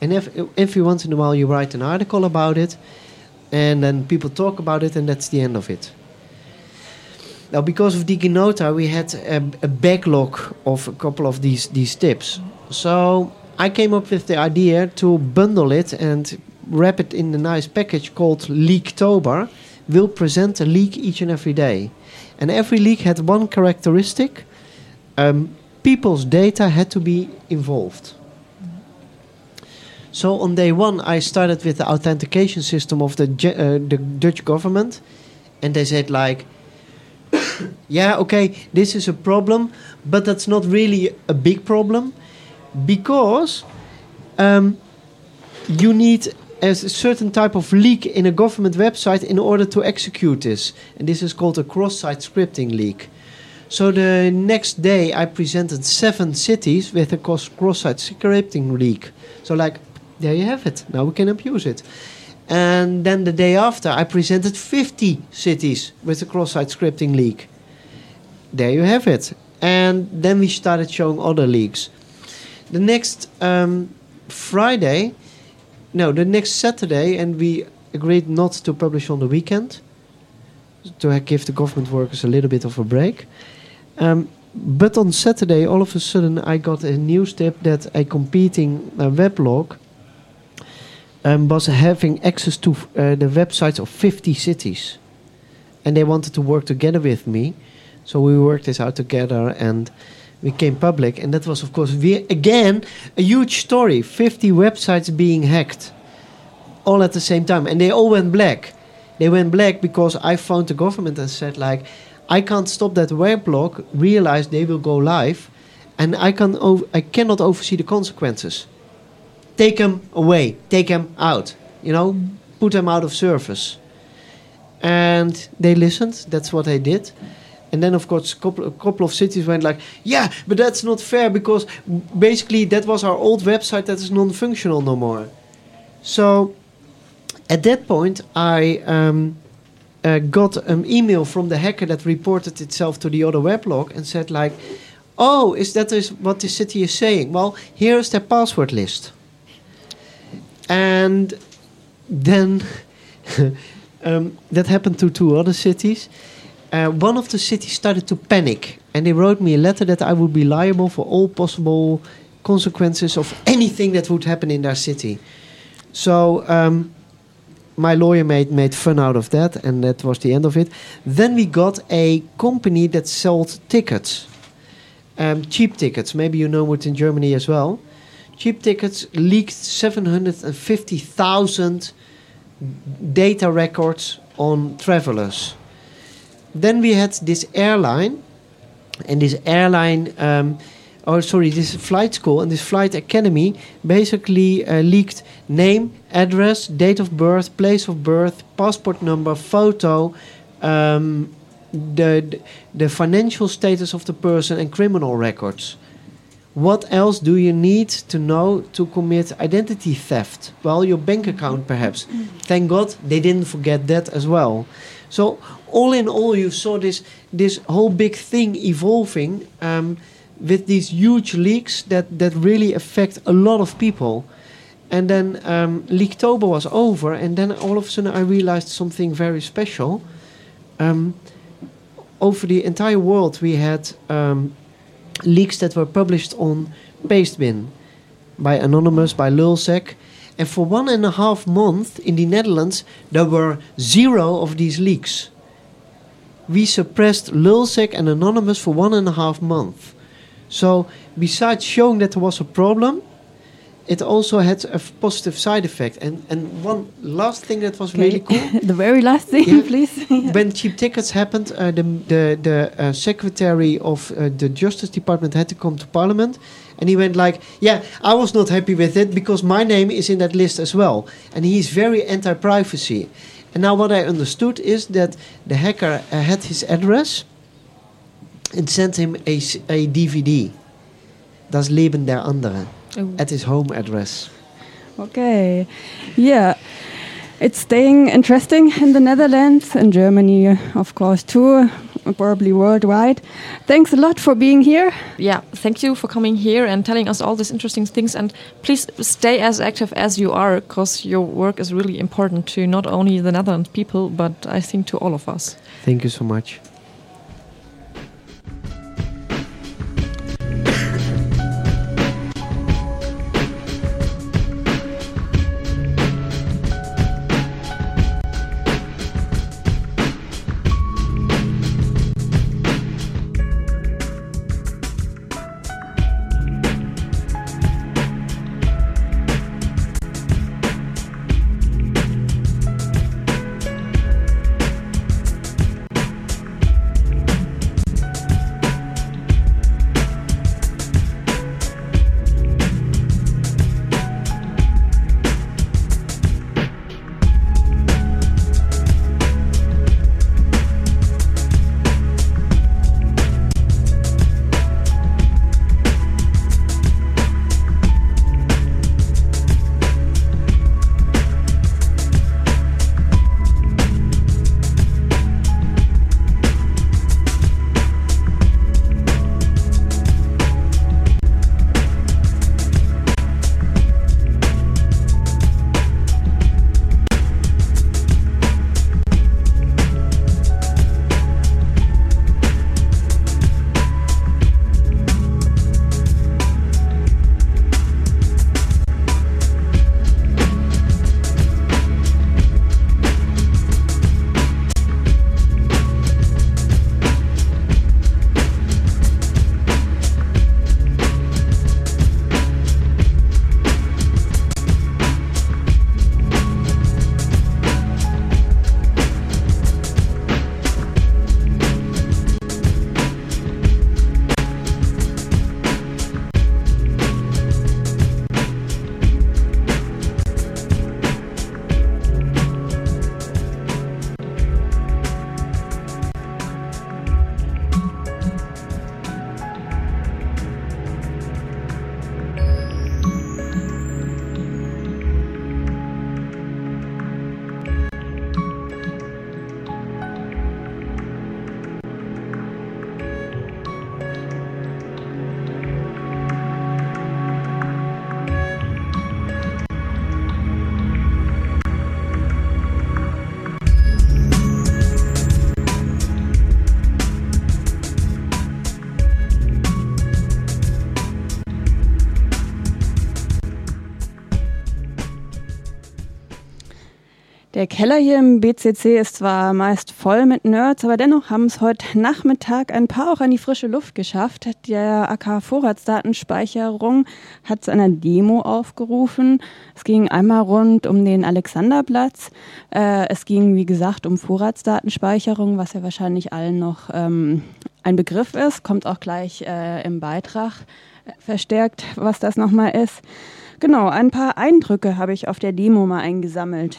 And if, every once in a while you write an article about it, and then people talk about it, and that's the end of it. Now, because of DigiNota, we had a, a backlog of a couple of these these tips. So I came up with the idea to bundle it and wrap it in a nice package called Leaktober. We'll present a leak each and every day, and every leak had one characteristic: um, people's data had to be involved. So on day one, I started with the authentication system of the uh, the Dutch government, and they said like yeah, okay, this is a problem, but that's not really a big problem because um, you need a certain type of leak in a government website in order to execute this. And this is called a cross site scripting leak. So the next day, I presented seven cities with a cross site scripting leak. So, like, there you have it. Now we can abuse it. And then the day after, I presented 50 cities with a cross-site scripting leak. There you have it. And then we started showing other leaks. The next um, Friday, no, the next Saturday, and we agreed not to publish on the weekend to give the government workers a little bit of a break. Um, but on Saturday, all of a sudden, I got a news tip that a competing uh, weblog um, was having access to uh, the websites of 50 cities. And they wanted to work together with me. So we worked this out together and we came public. And that was, of course, we, again, a huge story 50 websites being hacked all at the same time. And they all went black. They went black because I phoned the government and said, like, I can't stop that weblog, realize they will go live, and I, can ov- I cannot oversee the consequences take them away, take them out, you know, put them out of service. And they listened. That's what they did. And then, of course, a couple, a couple of cities went like, "Yeah, but that's not fair because basically that was our old website that is non-functional no more." So, at that point, I um, uh, got an email from the hacker that reported itself to the other weblog and said like, "Oh, is that is what the city is saying? Well, here's their password list." And then um, that happened to two other cities. Uh, one of the cities started to panic, and they wrote me a letter that I would be liable for all possible consequences of anything that would happen in their city. So um, my lawyer made made fun out of that, and that was the end of it. Then we got a company that sold tickets, um, cheap tickets. Maybe you know it in Germany as well. Cheap tickets leaked 750,000 data records on travelers. Then we had this airline, and this airline, um, oh sorry, this flight school and this flight academy basically uh, leaked name, address, date of birth, place of birth, passport number, photo, um, the the financial status of the person, and criminal records. What else do you need to know to commit identity theft? Well, your bank account, perhaps. Thank God they didn't forget that as well. So, all in all, you saw this this whole big thing evolving um, with these huge leaks that that really affect a lot of people. And then um, Leaktober was over, and then all of a sudden I realized something very special. Um, over the entire world, we had um, leaks that were published on Pastebin by Anonymous, by Lulzec. And for one and a half month in the Netherlands, there were zero of these leaks. We suppressed Lulzec and Anonymous for one and a half month. So, besides showing that there was a problem, it also had a positive side effect. And, and one last thing that was really cool the very last thing, Yeah. please. when cheap tickets happened, uh, the the the uh, secretary of uh, the Justice Department had to come to Parliament, and he went like, "Yeah, I was not happy with it because my name is in that list as well." And he's very anti-privacy. And now what I understood is that the hacker uh, had his address and sent him a, a DVD. Das Leben der Anderen Oh. at his home address. Okay. Yeah. It's staying interesting in the Netherlands and Germany, of course, too, probably worldwide. Thanks a lot for being here. Yeah, thank you for coming here and telling us all these interesting things. And please stay as active as you are, because your work is really important to not only the Netherlands people, but I think to all of us. Thank you so much. Keller hier im BCC ist zwar meist voll mit Nerds, aber dennoch haben es heute Nachmittag ein paar auch an die frische Luft geschafft. Der AK Vorratsdatenspeicherung hat zu einer Demo aufgerufen. Es ging einmal rund um den Alexanderplatz. Äh, es ging, wie gesagt, um Vorratsdatenspeicherung, was ja wahrscheinlich allen noch ähm, ein Begriff ist. Kommt auch gleich äh, im Beitrag äh, verstärkt, was das nochmal ist. Genau, ein paar Eindrücke habe ich auf der Demo mal eingesammelt.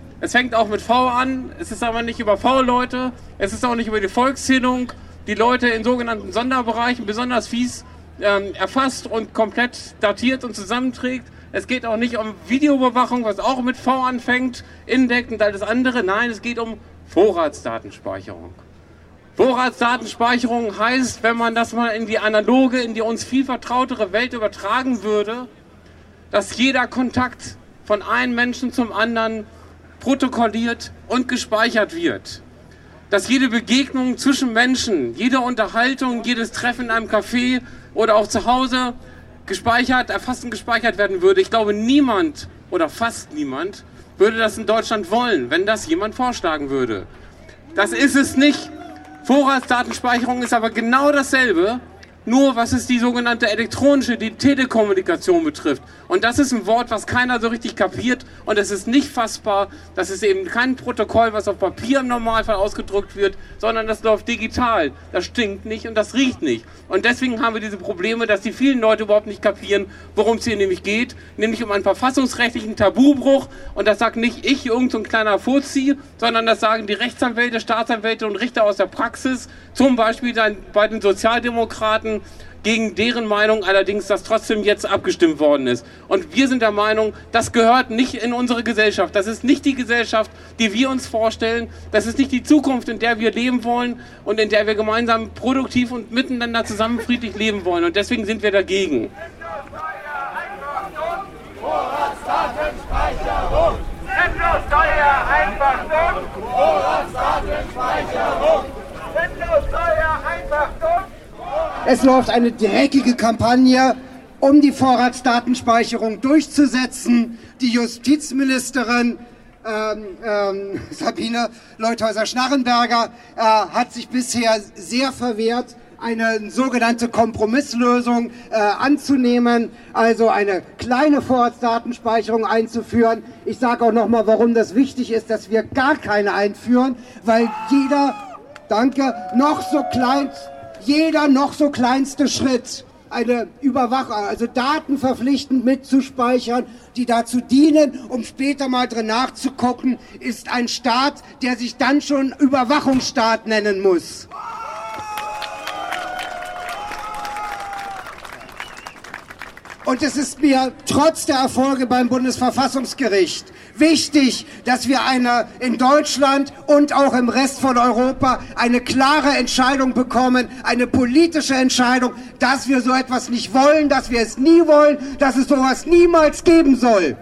Es fängt auch mit V an. Es ist aber nicht über V-Leute. Es ist auch nicht über die Volkszählung, die Leute in sogenannten Sonderbereichen besonders fies ähm, erfasst und komplett datiert und zusammenträgt. Es geht auch nicht um Videoüberwachung, was auch mit V anfängt, Index und alles andere. Nein, es geht um Vorratsdatenspeicherung. Vorratsdatenspeicherung heißt, wenn man das mal in die analoge, in die uns viel vertrautere Welt übertragen würde, dass jeder Kontakt von einem Menschen zum anderen protokolliert und gespeichert wird. Dass jede Begegnung zwischen Menschen, jede Unterhaltung, jedes Treffen in einem Café oder auch zu Hause gespeichert, erfasst und gespeichert werden würde. Ich glaube, niemand oder fast niemand würde das in Deutschland wollen, wenn das jemand vorschlagen würde. Das ist es nicht. Vorratsdatenspeicherung ist aber genau dasselbe, nur was es die sogenannte elektronische, die Telekommunikation betrifft. Und das ist ein Wort, was keiner so richtig kapiert und es ist nicht fassbar. Das ist eben kein Protokoll, was auf Papier im Normalfall ausgedruckt wird, sondern das läuft digital. Das stinkt nicht und das riecht nicht. Und deswegen haben wir diese Probleme, dass die vielen Leute überhaupt nicht kapieren, worum es hier nämlich geht, nämlich um einen verfassungsrechtlichen Tabubruch. Und das sagt nicht ich, irgendein so kleiner Fuzzi, sondern das sagen die Rechtsanwälte, Staatsanwälte und Richter aus der Praxis, zum Beispiel bei den Sozialdemokraten, gegen deren Meinung allerdings das trotzdem jetzt abgestimmt worden ist. Und wir sind der Meinung, das gehört nicht in unsere Gesellschaft. Das ist nicht die Gesellschaft, die wir uns vorstellen. Das ist nicht die Zukunft, in der wir leben wollen und in der wir gemeinsam produktiv und miteinander zusammen friedlich leben wollen. Und deswegen sind wir dagegen. Vorratsdatenspeicherung! Endlos teuer, einfach! Vorratsdatenspeicherung! Endlos teuer, einfach dumm! Es läuft eine dreckige Kampagne, um die Vorratsdatenspeicherung durchzusetzen. Die Justizministerin ähm, ähm, Sabine Leuthäuser-Schnarrenberger äh, hat sich bisher sehr verwehrt, eine sogenannte Kompromisslösung äh, anzunehmen, also eine kleine Vorratsdatenspeicherung einzuführen. Ich sage auch nochmal, warum das wichtig ist, dass wir gar keine einführen, weil jeder, danke, noch so klein, jeder noch so kleinste Schritt eine Überwachung, also Daten verpflichtend mitzuspeichern, die dazu dienen, um später mal drin nachzugucken, ist ein Staat, der sich dann schon Überwachungsstaat nennen muss. Und es ist mir trotz der Erfolge beim Bundesverfassungsgericht wichtig, dass wir eine in Deutschland und auch im Rest von Europa eine klare Entscheidung bekommen, eine politische Entscheidung, dass wir so etwas nicht wollen, dass wir es nie wollen, dass es sowas niemals geben soll.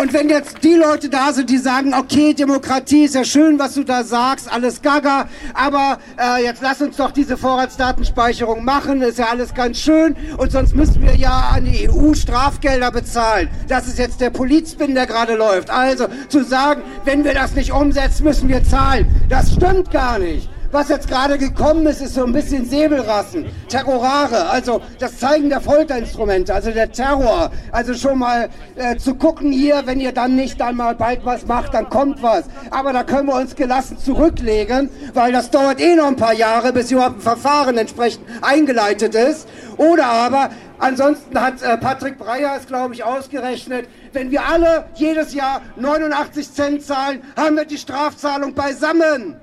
Und wenn jetzt die Leute da sind, die sagen, okay, Demokratie ist ja schön, was du da sagst, alles gaga, aber äh, jetzt lass uns doch diese Vorratsdatenspeicherung machen, ist ja alles ganz schön und sonst müssen wir ja an die EU Strafgelder bezahlen. Das ist jetzt der Polizspin, der gerade läuft. Also zu sagen, wenn wir das nicht umsetzen, müssen wir zahlen, das stimmt gar nicht. Was jetzt gerade gekommen ist, ist so ein bisschen Säbelrassen, Terrorare, also das Zeigen der Folterinstrumente, also der Terror. Also schon mal äh, zu gucken hier, wenn ihr dann nicht dann mal bald was macht, dann kommt was. Aber da können wir uns gelassen zurücklegen, weil das dauert eh noch ein paar Jahre, bis überhaupt ein Verfahren entsprechend eingeleitet ist. Oder aber Ansonsten hat äh, Patrick Breyer es, glaube ich, ausgerechnet, wenn wir alle jedes Jahr 89 Cent zahlen, haben wir die Strafzahlung beisammen.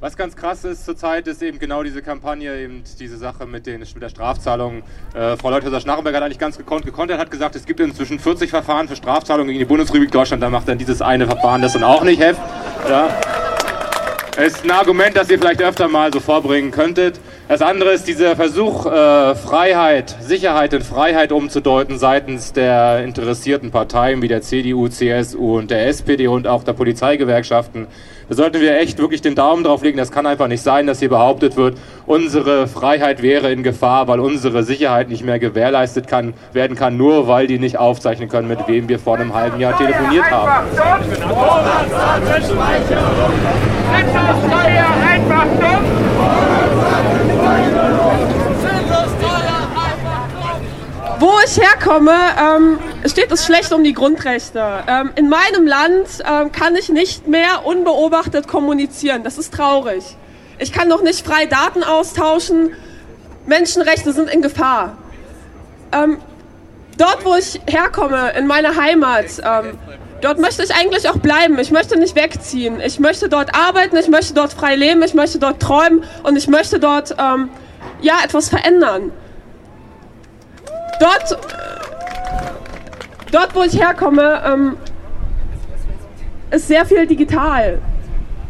Was ganz krass ist zurzeit, ist eben genau diese Kampagne, eben diese Sache mit, den, mit der Strafzahlung. Äh, Frau Leuthäuser-Schnarrenberg hat eigentlich ganz gekonnt, gekontert, hat gesagt, es gibt inzwischen 40 Verfahren für Strafzahlungen gegen die Bundesrepublik Deutschland. Da macht dann dieses eine Verfahren das dann auch nicht heft. Ja. Ist ein Argument, das ihr vielleicht öfter mal so vorbringen könntet. Das andere ist dieser Versuch, äh, Freiheit, Sicherheit in Freiheit umzudeuten seitens der interessierten Parteien wie der CDU, CSU und der SPD und auch der Polizeigewerkschaften. Da sollten wir echt wirklich den Daumen drauf legen. Das kann einfach nicht sein, dass hier behauptet wird, unsere Freiheit wäre in Gefahr, weil unsere Sicherheit nicht mehr gewährleistet kann, werden kann, nur weil die nicht aufzeichnen können, mit wem wir vor einem halben Jahr telefoniert haben. Wo ich herkomme, ähm, steht es schlecht um die Grundrechte. Ähm, in meinem Land ähm, kann ich nicht mehr unbeobachtet kommunizieren. Das ist traurig. Ich kann noch nicht frei Daten austauschen. Menschenrechte sind in Gefahr. Ähm, dort, wo ich herkomme, in meiner Heimat, ähm, dort möchte ich eigentlich auch bleiben. Ich möchte nicht wegziehen. Ich möchte dort arbeiten, ich möchte dort frei leben, ich möchte dort träumen und ich möchte dort ähm, ja, etwas verändern. Dort, dort wo ich herkomme, ähm, ist sehr viel digital.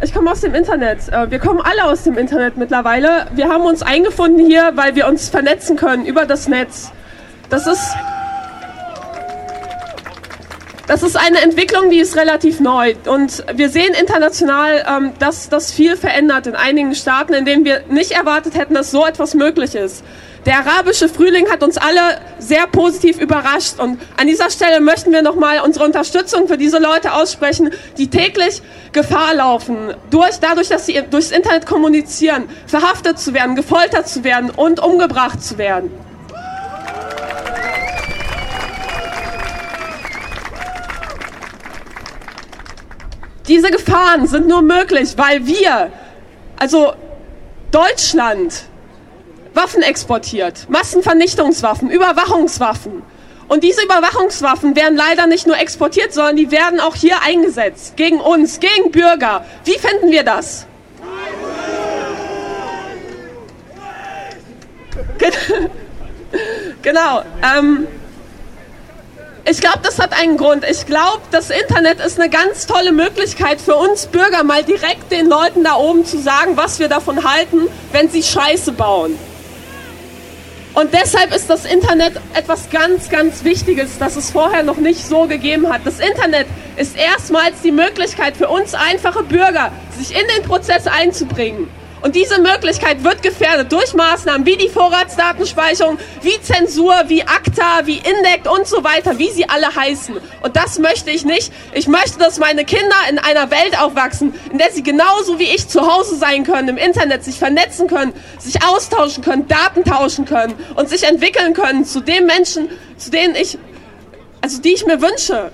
Ich komme aus dem Internet. Äh, wir kommen alle aus dem Internet mittlerweile. Wir haben uns eingefunden hier, weil wir uns vernetzen können über das Netz. Das ist, das ist eine Entwicklung, die ist relativ neu. Und wir sehen international, ähm, dass das viel verändert in einigen Staaten, in denen wir nicht erwartet hätten, dass so etwas möglich ist. Der arabische Frühling hat uns alle sehr positiv überrascht und an dieser Stelle möchten wir nochmal unsere Unterstützung für diese Leute aussprechen, die täglich Gefahr laufen, durch, dadurch, dass sie durchs Internet kommunizieren, verhaftet zu werden, gefoltert zu werden und umgebracht zu werden. Diese Gefahren sind nur möglich, weil wir, also Deutschland, Waffen exportiert, Massenvernichtungswaffen, Überwachungswaffen. Und diese Überwachungswaffen werden leider nicht nur exportiert, sondern die werden auch hier eingesetzt. Gegen uns, gegen Bürger. Wie finden wir das? genau. Ähm, ich glaube, das hat einen Grund. Ich glaube, das Internet ist eine ganz tolle Möglichkeit für uns Bürger, mal direkt den Leuten da oben zu sagen, was wir davon halten, wenn sie Scheiße bauen. Und deshalb ist das Internet etwas ganz, ganz Wichtiges, das es vorher noch nicht so gegeben hat. Das Internet ist erstmals die Möglichkeit für uns einfache Bürger, sich in den Prozess einzubringen. Und diese Möglichkeit wird gefährdet durch Maßnahmen wie die Vorratsdatenspeicherung, wie Zensur, wie ACTA, wie INDECT und so weiter, wie sie alle heißen. Und das möchte ich nicht. Ich möchte, dass meine Kinder in einer Welt aufwachsen, in der sie genauso wie ich zu Hause sein können, im Internet sich vernetzen können, sich austauschen können, Daten tauschen können und sich entwickeln können zu den Menschen, zu denen ich, also die ich mir wünsche.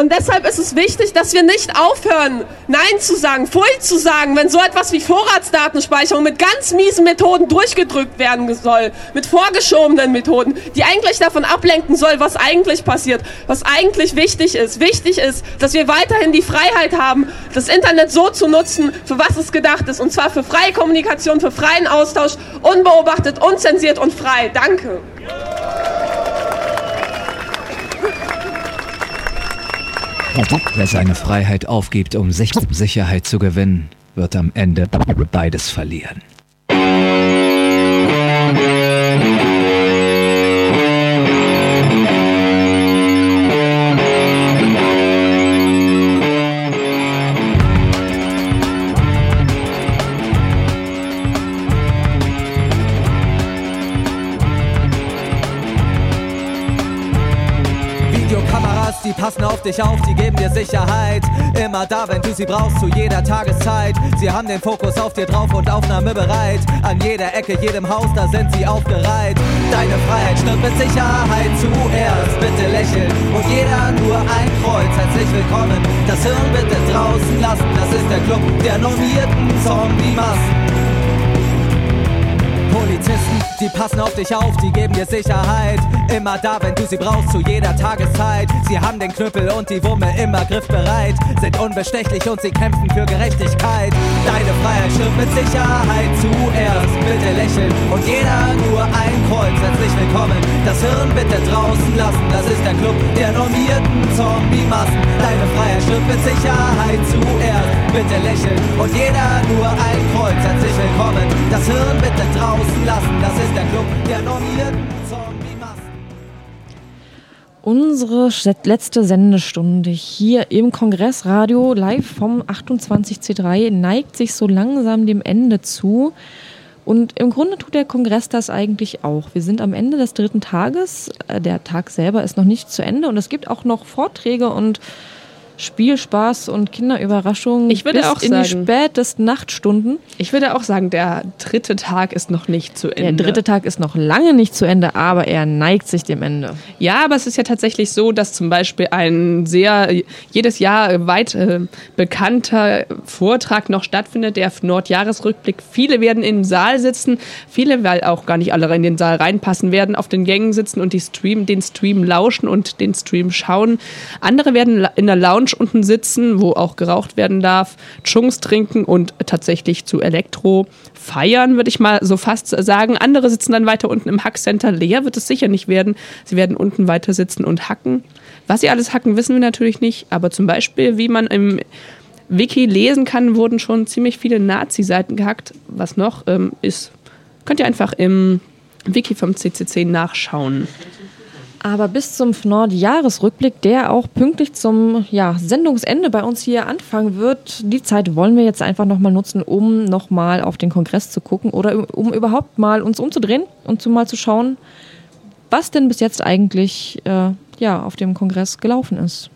Und deshalb ist es wichtig, dass wir nicht aufhören, Nein zu sagen, Pfui zu sagen, wenn so etwas wie Vorratsdatenspeicherung mit ganz miesen Methoden durchgedrückt werden soll, mit vorgeschobenen Methoden, die eigentlich davon ablenken soll, was eigentlich passiert, was eigentlich wichtig ist. Wichtig ist, dass wir weiterhin die Freiheit haben, das Internet so zu nutzen, für was es gedacht ist, und zwar für freie Kommunikation, für freien Austausch, unbeobachtet, unzensiert und frei. Danke. Wer seine Freiheit aufgibt, um sich Sicherheit zu gewinnen, wird am Ende beides verlieren. Auf dich auf, die geben dir Sicherheit. Immer da, wenn du sie brauchst, zu jeder Tageszeit. Sie haben den Fokus auf dir drauf und Aufnahme bereit. An jeder Ecke, jedem Haus, da sind sie aufgereiht. Deine Freiheit stirbt mit Sicherheit zuerst. Bitte lächeln und jeder nur ein Kreuz. Herzlich willkommen, das Hirn bitte draußen lassen. Das ist der Club der normierten Zombie-Massen. Polizisten, die passen auf dich auf, die geben dir Sicherheit. Immer da, wenn du sie brauchst, zu jeder Tageszeit. Sie haben den Knüppel und die Wumme immer griffbereit. Sind unbestechlich und sie kämpfen für Gerechtigkeit. Deine Freiheit stirbt mit Sicherheit zuerst. Bitte lächeln und jeder nur ein Kreuz. Herzlich willkommen. Das Hirn bitte draußen lassen. Das ist der Club der normierten Zombie-Massen. Deine Freiheit stirbt mit Sicherheit zuerst. Bitte lächeln und jeder nur ein Kreuz. Herzlich willkommen. Das Hirn bitte draußen lassen. Das ist der Club der normierten Zombie-Massen. Unsere letzte Sendestunde hier im Kongressradio live vom 28C3 neigt sich so langsam dem Ende zu. Und im Grunde tut der Kongress das eigentlich auch. Wir sind am Ende des dritten Tages. Äh, Der Tag selber ist noch nicht zu Ende und es gibt auch noch Vorträge und Spielspaß und Kinderüberraschungen Ich würde bis auch in die sagen- spätesten Nachtstunden. Ich würde auch sagen, der dritte Tag ist noch nicht zu Ende. Der dritte Tag ist noch lange nicht zu Ende, aber er neigt sich dem Ende. Ja, aber es ist ja tatsächlich so, dass zum Beispiel ein sehr jedes Jahr weit äh, bekannter Vortrag noch stattfindet, der Nordjahresrückblick. Viele werden im Saal sitzen, viele, weil auch gar nicht alle in den Saal reinpassen, werden auf den Gängen sitzen und die Stream, den Stream lauschen und den Stream schauen. Andere werden in der Lounge unten sitzen, wo auch geraucht werden darf, Chungs trinken und tatsächlich zu Elektro feiern, würde ich mal so fast sagen. Andere sitzen dann weiter unten im Hackcenter. Leer wird es sicher nicht werden. Sie werden unten weiter sitzen und hacken. Was sie alles hacken, wissen wir natürlich nicht. Aber zum Beispiel, wie man im Wiki lesen kann, wurden schon ziemlich viele Nazi-Seiten gehackt. Was noch ähm, ist, könnt ihr einfach im Wiki vom CCC nachschauen. Aber bis zum Nord-Jahresrückblick, der auch pünktlich zum ja, Sendungsende bei uns hier anfangen wird, die Zeit wollen wir jetzt einfach nochmal nutzen, um nochmal auf den Kongress zu gucken oder um überhaupt mal uns umzudrehen und zu mal zu schauen, was denn bis jetzt eigentlich äh, ja, auf dem Kongress gelaufen ist.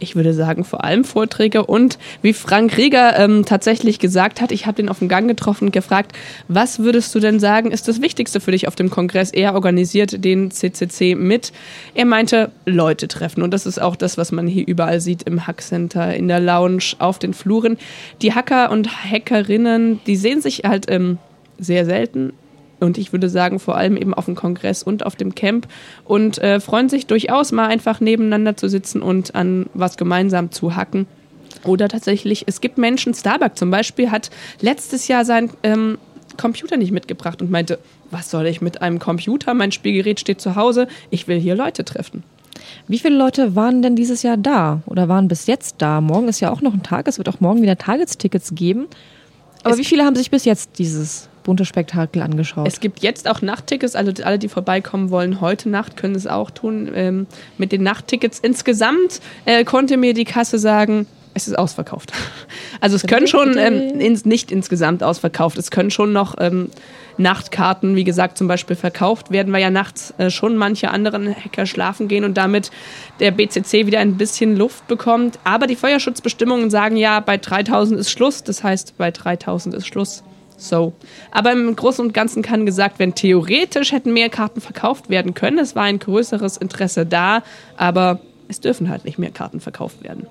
Ich würde sagen, vor allem Vorträge und wie Frank Rieger ähm, tatsächlich gesagt hat, ich habe den auf dem Gang getroffen und gefragt, was würdest du denn sagen, ist das Wichtigste für dich auf dem Kongress? Er organisiert den CCC mit. Er meinte, Leute treffen und das ist auch das, was man hier überall sieht im Hackcenter, in der Lounge, auf den Fluren. Die Hacker und Hackerinnen, die sehen sich halt ähm, sehr selten und ich würde sagen, vor allem eben auf dem Kongress und auf dem Camp und äh, freuen sich durchaus mal einfach nebeneinander zu sitzen und an was gemeinsam zu hacken. Oder tatsächlich, es gibt Menschen, Starbucks zum Beispiel hat letztes Jahr seinen ähm, Computer nicht mitgebracht und meinte, was soll ich mit einem Computer? Mein Spielgerät steht zu Hause, ich will hier Leute treffen. Wie viele Leute waren denn dieses Jahr da oder waren bis jetzt da? Morgen ist ja auch noch ein Tag, es wird auch morgen wieder Tagestickets geben. Aber wie viele haben sich bis jetzt dieses bunte Spektakel angeschaut? Es gibt jetzt auch Nachttickets, also alle, die vorbeikommen wollen, heute Nacht können es auch tun. Ähm, mit den Nachttickets insgesamt äh, konnte mir die Kasse sagen, es ist ausverkauft. Also es können schon, ähm, ins, nicht insgesamt ausverkauft, es können schon noch ähm, Nachtkarten, wie gesagt, zum Beispiel verkauft werden, weil ja nachts äh, schon manche anderen Hacker schlafen gehen und damit der BCC wieder ein bisschen Luft bekommt. Aber die Feuerschutzbestimmungen sagen ja, bei 3000 ist Schluss, das heißt, bei 3000 ist Schluss. So. Aber im Großen und Ganzen kann gesagt werden, theoretisch hätten mehr Karten verkauft werden können. Es war ein größeres Interesse da, aber es dürfen halt nicht mehr Karten verkauft werden.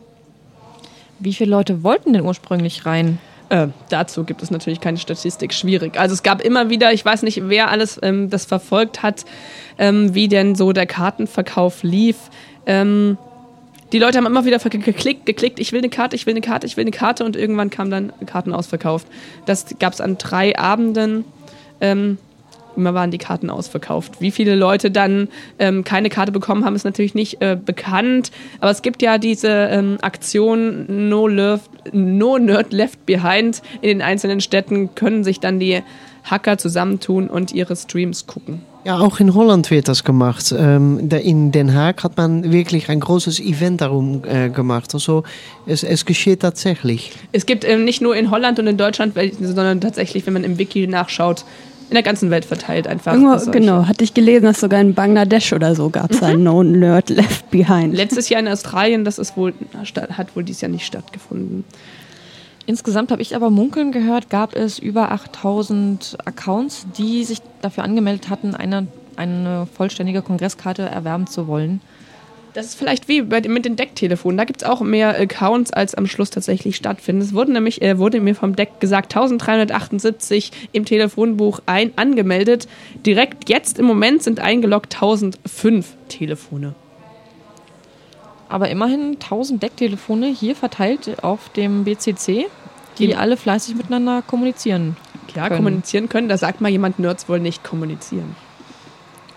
Wie viele Leute wollten denn ursprünglich rein? Äh, dazu gibt es natürlich keine Statistik, schwierig. Also es gab immer wieder, ich weiß nicht, wer alles ähm, das verfolgt hat, ähm, wie denn so der Kartenverkauf lief. Ähm, die Leute haben immer wieder geklickt, geklickt, ich will eine Karte, ich will eine Karte, ich will eine Karte und irgendwann kam dann Karten ausverkauft. Das gab es an drei Abenden. Ähm, immer waren die Karten ausverkauft. Wie viele Leute dann ähm, keine Karte bekommen haben, ist natürlich nicht äh, bekannt. Aber es gibt ja diese ähm, Aktion no, Left, no Nerd Left Behind. In den einzelnen Städten können sich dann die Hacker zusammentun und ihre Streams gucken. Ja, auch in Holland wird das gemacht. Ähm, in Den Haag hat man wirklich ein großes Event darum äh, gemacht. Also es, es geschieht tatsächlich. Es gibt ähm, nicht nur in Holland und in Deutschland, sondern tatsächlich, wenn man im Wiki nachschaut, in der ganzen Welt verteilt einfach. Irgendwo, genau, hatte ich gelesen, dass sogar in Bangladesch oder so gab es ein No Nerd Left Behind. Letztes Jahr in Australien, das ist wohl, hat wohl dieses Jahr nicht stattgefunden. Insgesamt habe ich aber munkeln gehört, gab es über 8000 Accounts, die sich dafür angemeldet hatten, eine, eine vollständige Kongresskarte erwerben zu wollen. Das ist vielleicht wie bei, mit den Decktelefonen. Da gibt es auch mehr Accounts, als am Schluss tatsächlich stattfinden. Es wurde nämlich, äh, wurde mir vom Deck gesagt, 1378 im Telefonbuch ein angemeldet. Direkt jetzt im Moment sind eingeloggt 1005 Telefone. Aber immerhin 1000 Decktelefone hier verteilt auf dem BCC, die Die- alle fleißig miteinander kommunizieren. Klar, können. kommunizieren können. Da sagt mal jemand, Nerds wollen nicht kommunizieren.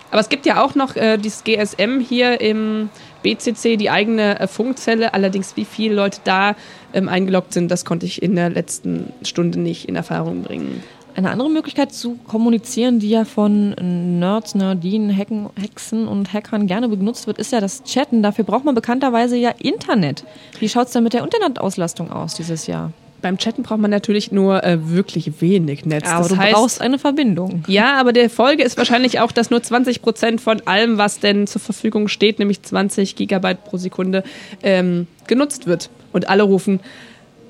Aber es gibt ja auch noch äh, dieses GSM hier im BCC, die eigene äh, Funkzelle. Allerdings, wie viele Leute da ähm, eingeloggt sind, das konnte ich in der letzten Stunde nicht in Erfahrung bringen. Eine andere Möglichkeit zu kommunizieren, die ja von Nerds, Nerdinen, Hacken, Hexen und Hackern gerne benutzt wird, ist ja das Chatten. Dafür braucht man bekannterweise ja Internet. Wie schaut es denn mit der Internetauslastung aus dieses Jahr? Beim Chatten braucht man natürlich nur äh, wirklich wenig Netz. Aber das du heißt, brauchst eine Verbindung. Ja, aber der Folge ist wahrscheinlich auch, dass nur 20 Prozent von allem, was denn zur Verfügung steht, nämlich 20 Gigabyte pro Sekunde, ähm, genutzt wird. Und alle rufen,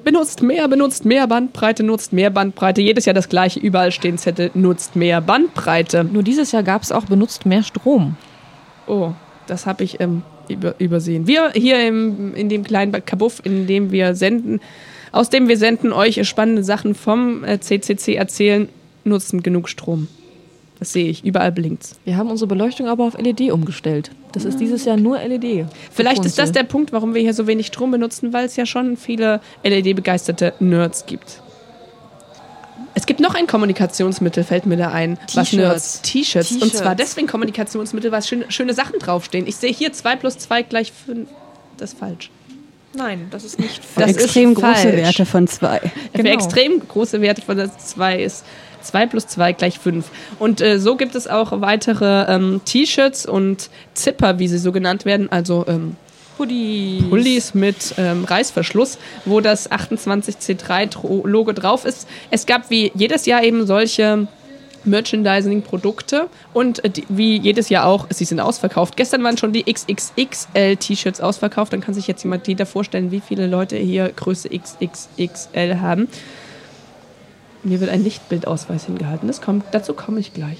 benutzt mehr, benutzt mehr Bandbreite, nutzt mehr Bandbreite. Jedes Jahr das gleiche, überall stehen Zettel, nutzt mehr Bandbreite. Nur dieses Jahr gab es auch benutzt mehr Strom. Oh, das habe ich ähm, über, übersehen. Wir hier im, in dem kleinen Kabuff, in dem wir senden, aus dem wir senden, euch spannende Sachen vom äh, CCC erzählen, nutzen genug Strom. Das sehe ich, überall blinkt's. Wir haben unsere Beleuchtung aber auf LED umgestellt. Das ist dieses Jahr nur LED. Vielleicht ist das der Punkt, warum wir hier so wenig Strom benutzen, weil es ja schon viele LED-begeisterte Nerds gibt. Es gibt noch ein Kommunikationsmittel, fällt mir da ein. Was T-Shirts. Nerds? T-Shirts. Und zwar deswegen Kommunikationsmittel, weil schöne, schöne Sachen draufstehen. Ich sehe hier 2 plus 2 gleich 5. Das ist falsch. Nein, das ist nicht Das ist extrem große falsch. Werte von zwei. Für Genau. extrem große Werte von der 2 ist 2 plus 2 gleich 5. Und äh, so gibt es auch weitere ähm, T-Shirts und Zipper, wie sie so genannt werden, also ähm, Pullis. Pullis mit ähm, Reißverschluss, wo das 28C3-Logo drauf ist. Es gab wie jedes Jahr eben solche Merchandising-Produkte und äh, die, wie jedes Jahr auch, sie sind ausverkauft. Gestern waren schon die XXXL-T-Shirts ausverkauft. Dann kann sich jetzt jemand jeder vorstellen, wie viele Leute hier Größe XXXL haben. Mir wird ein Lichtbildausweis hingehalten. Das kommt, dazu komme ich gleich.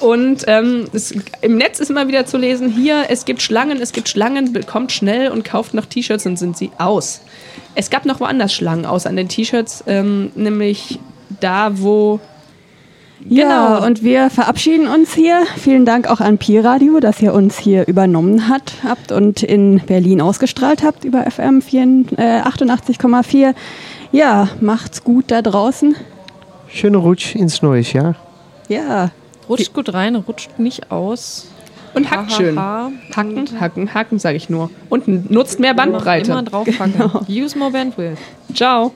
Und ähm, es, im Netz ist immer wieder zu lesen, hier, es gibt Schlangen, es gibt Schlangen, bekommt schnell und kauft noch T-Shirts und sind sie aus. Es gab noch woanders Schlangen aus an den T-Shirts, ähm, nämlich da, wo... Ja, Genau. und wir verabschieden uns hier. Vielen Dank auch an Pi-Radio, dass ihr uns hier übernommen hat, habt und in Berlin ausgestrahlt habt über FM 4, äh, 88,4. Ja, macht's gut da draußen. Schöne Rutsch ins neue Jahr. Ja. Rutscht gut rein, rutscht nicht aus. Und hackt Ha, ha, schön. ha. Hacken, hacken, hacken, sage ich nur. Und nutzt mehr Bandbreite. Immer draufpacken. Use more bandwidth. Ciao.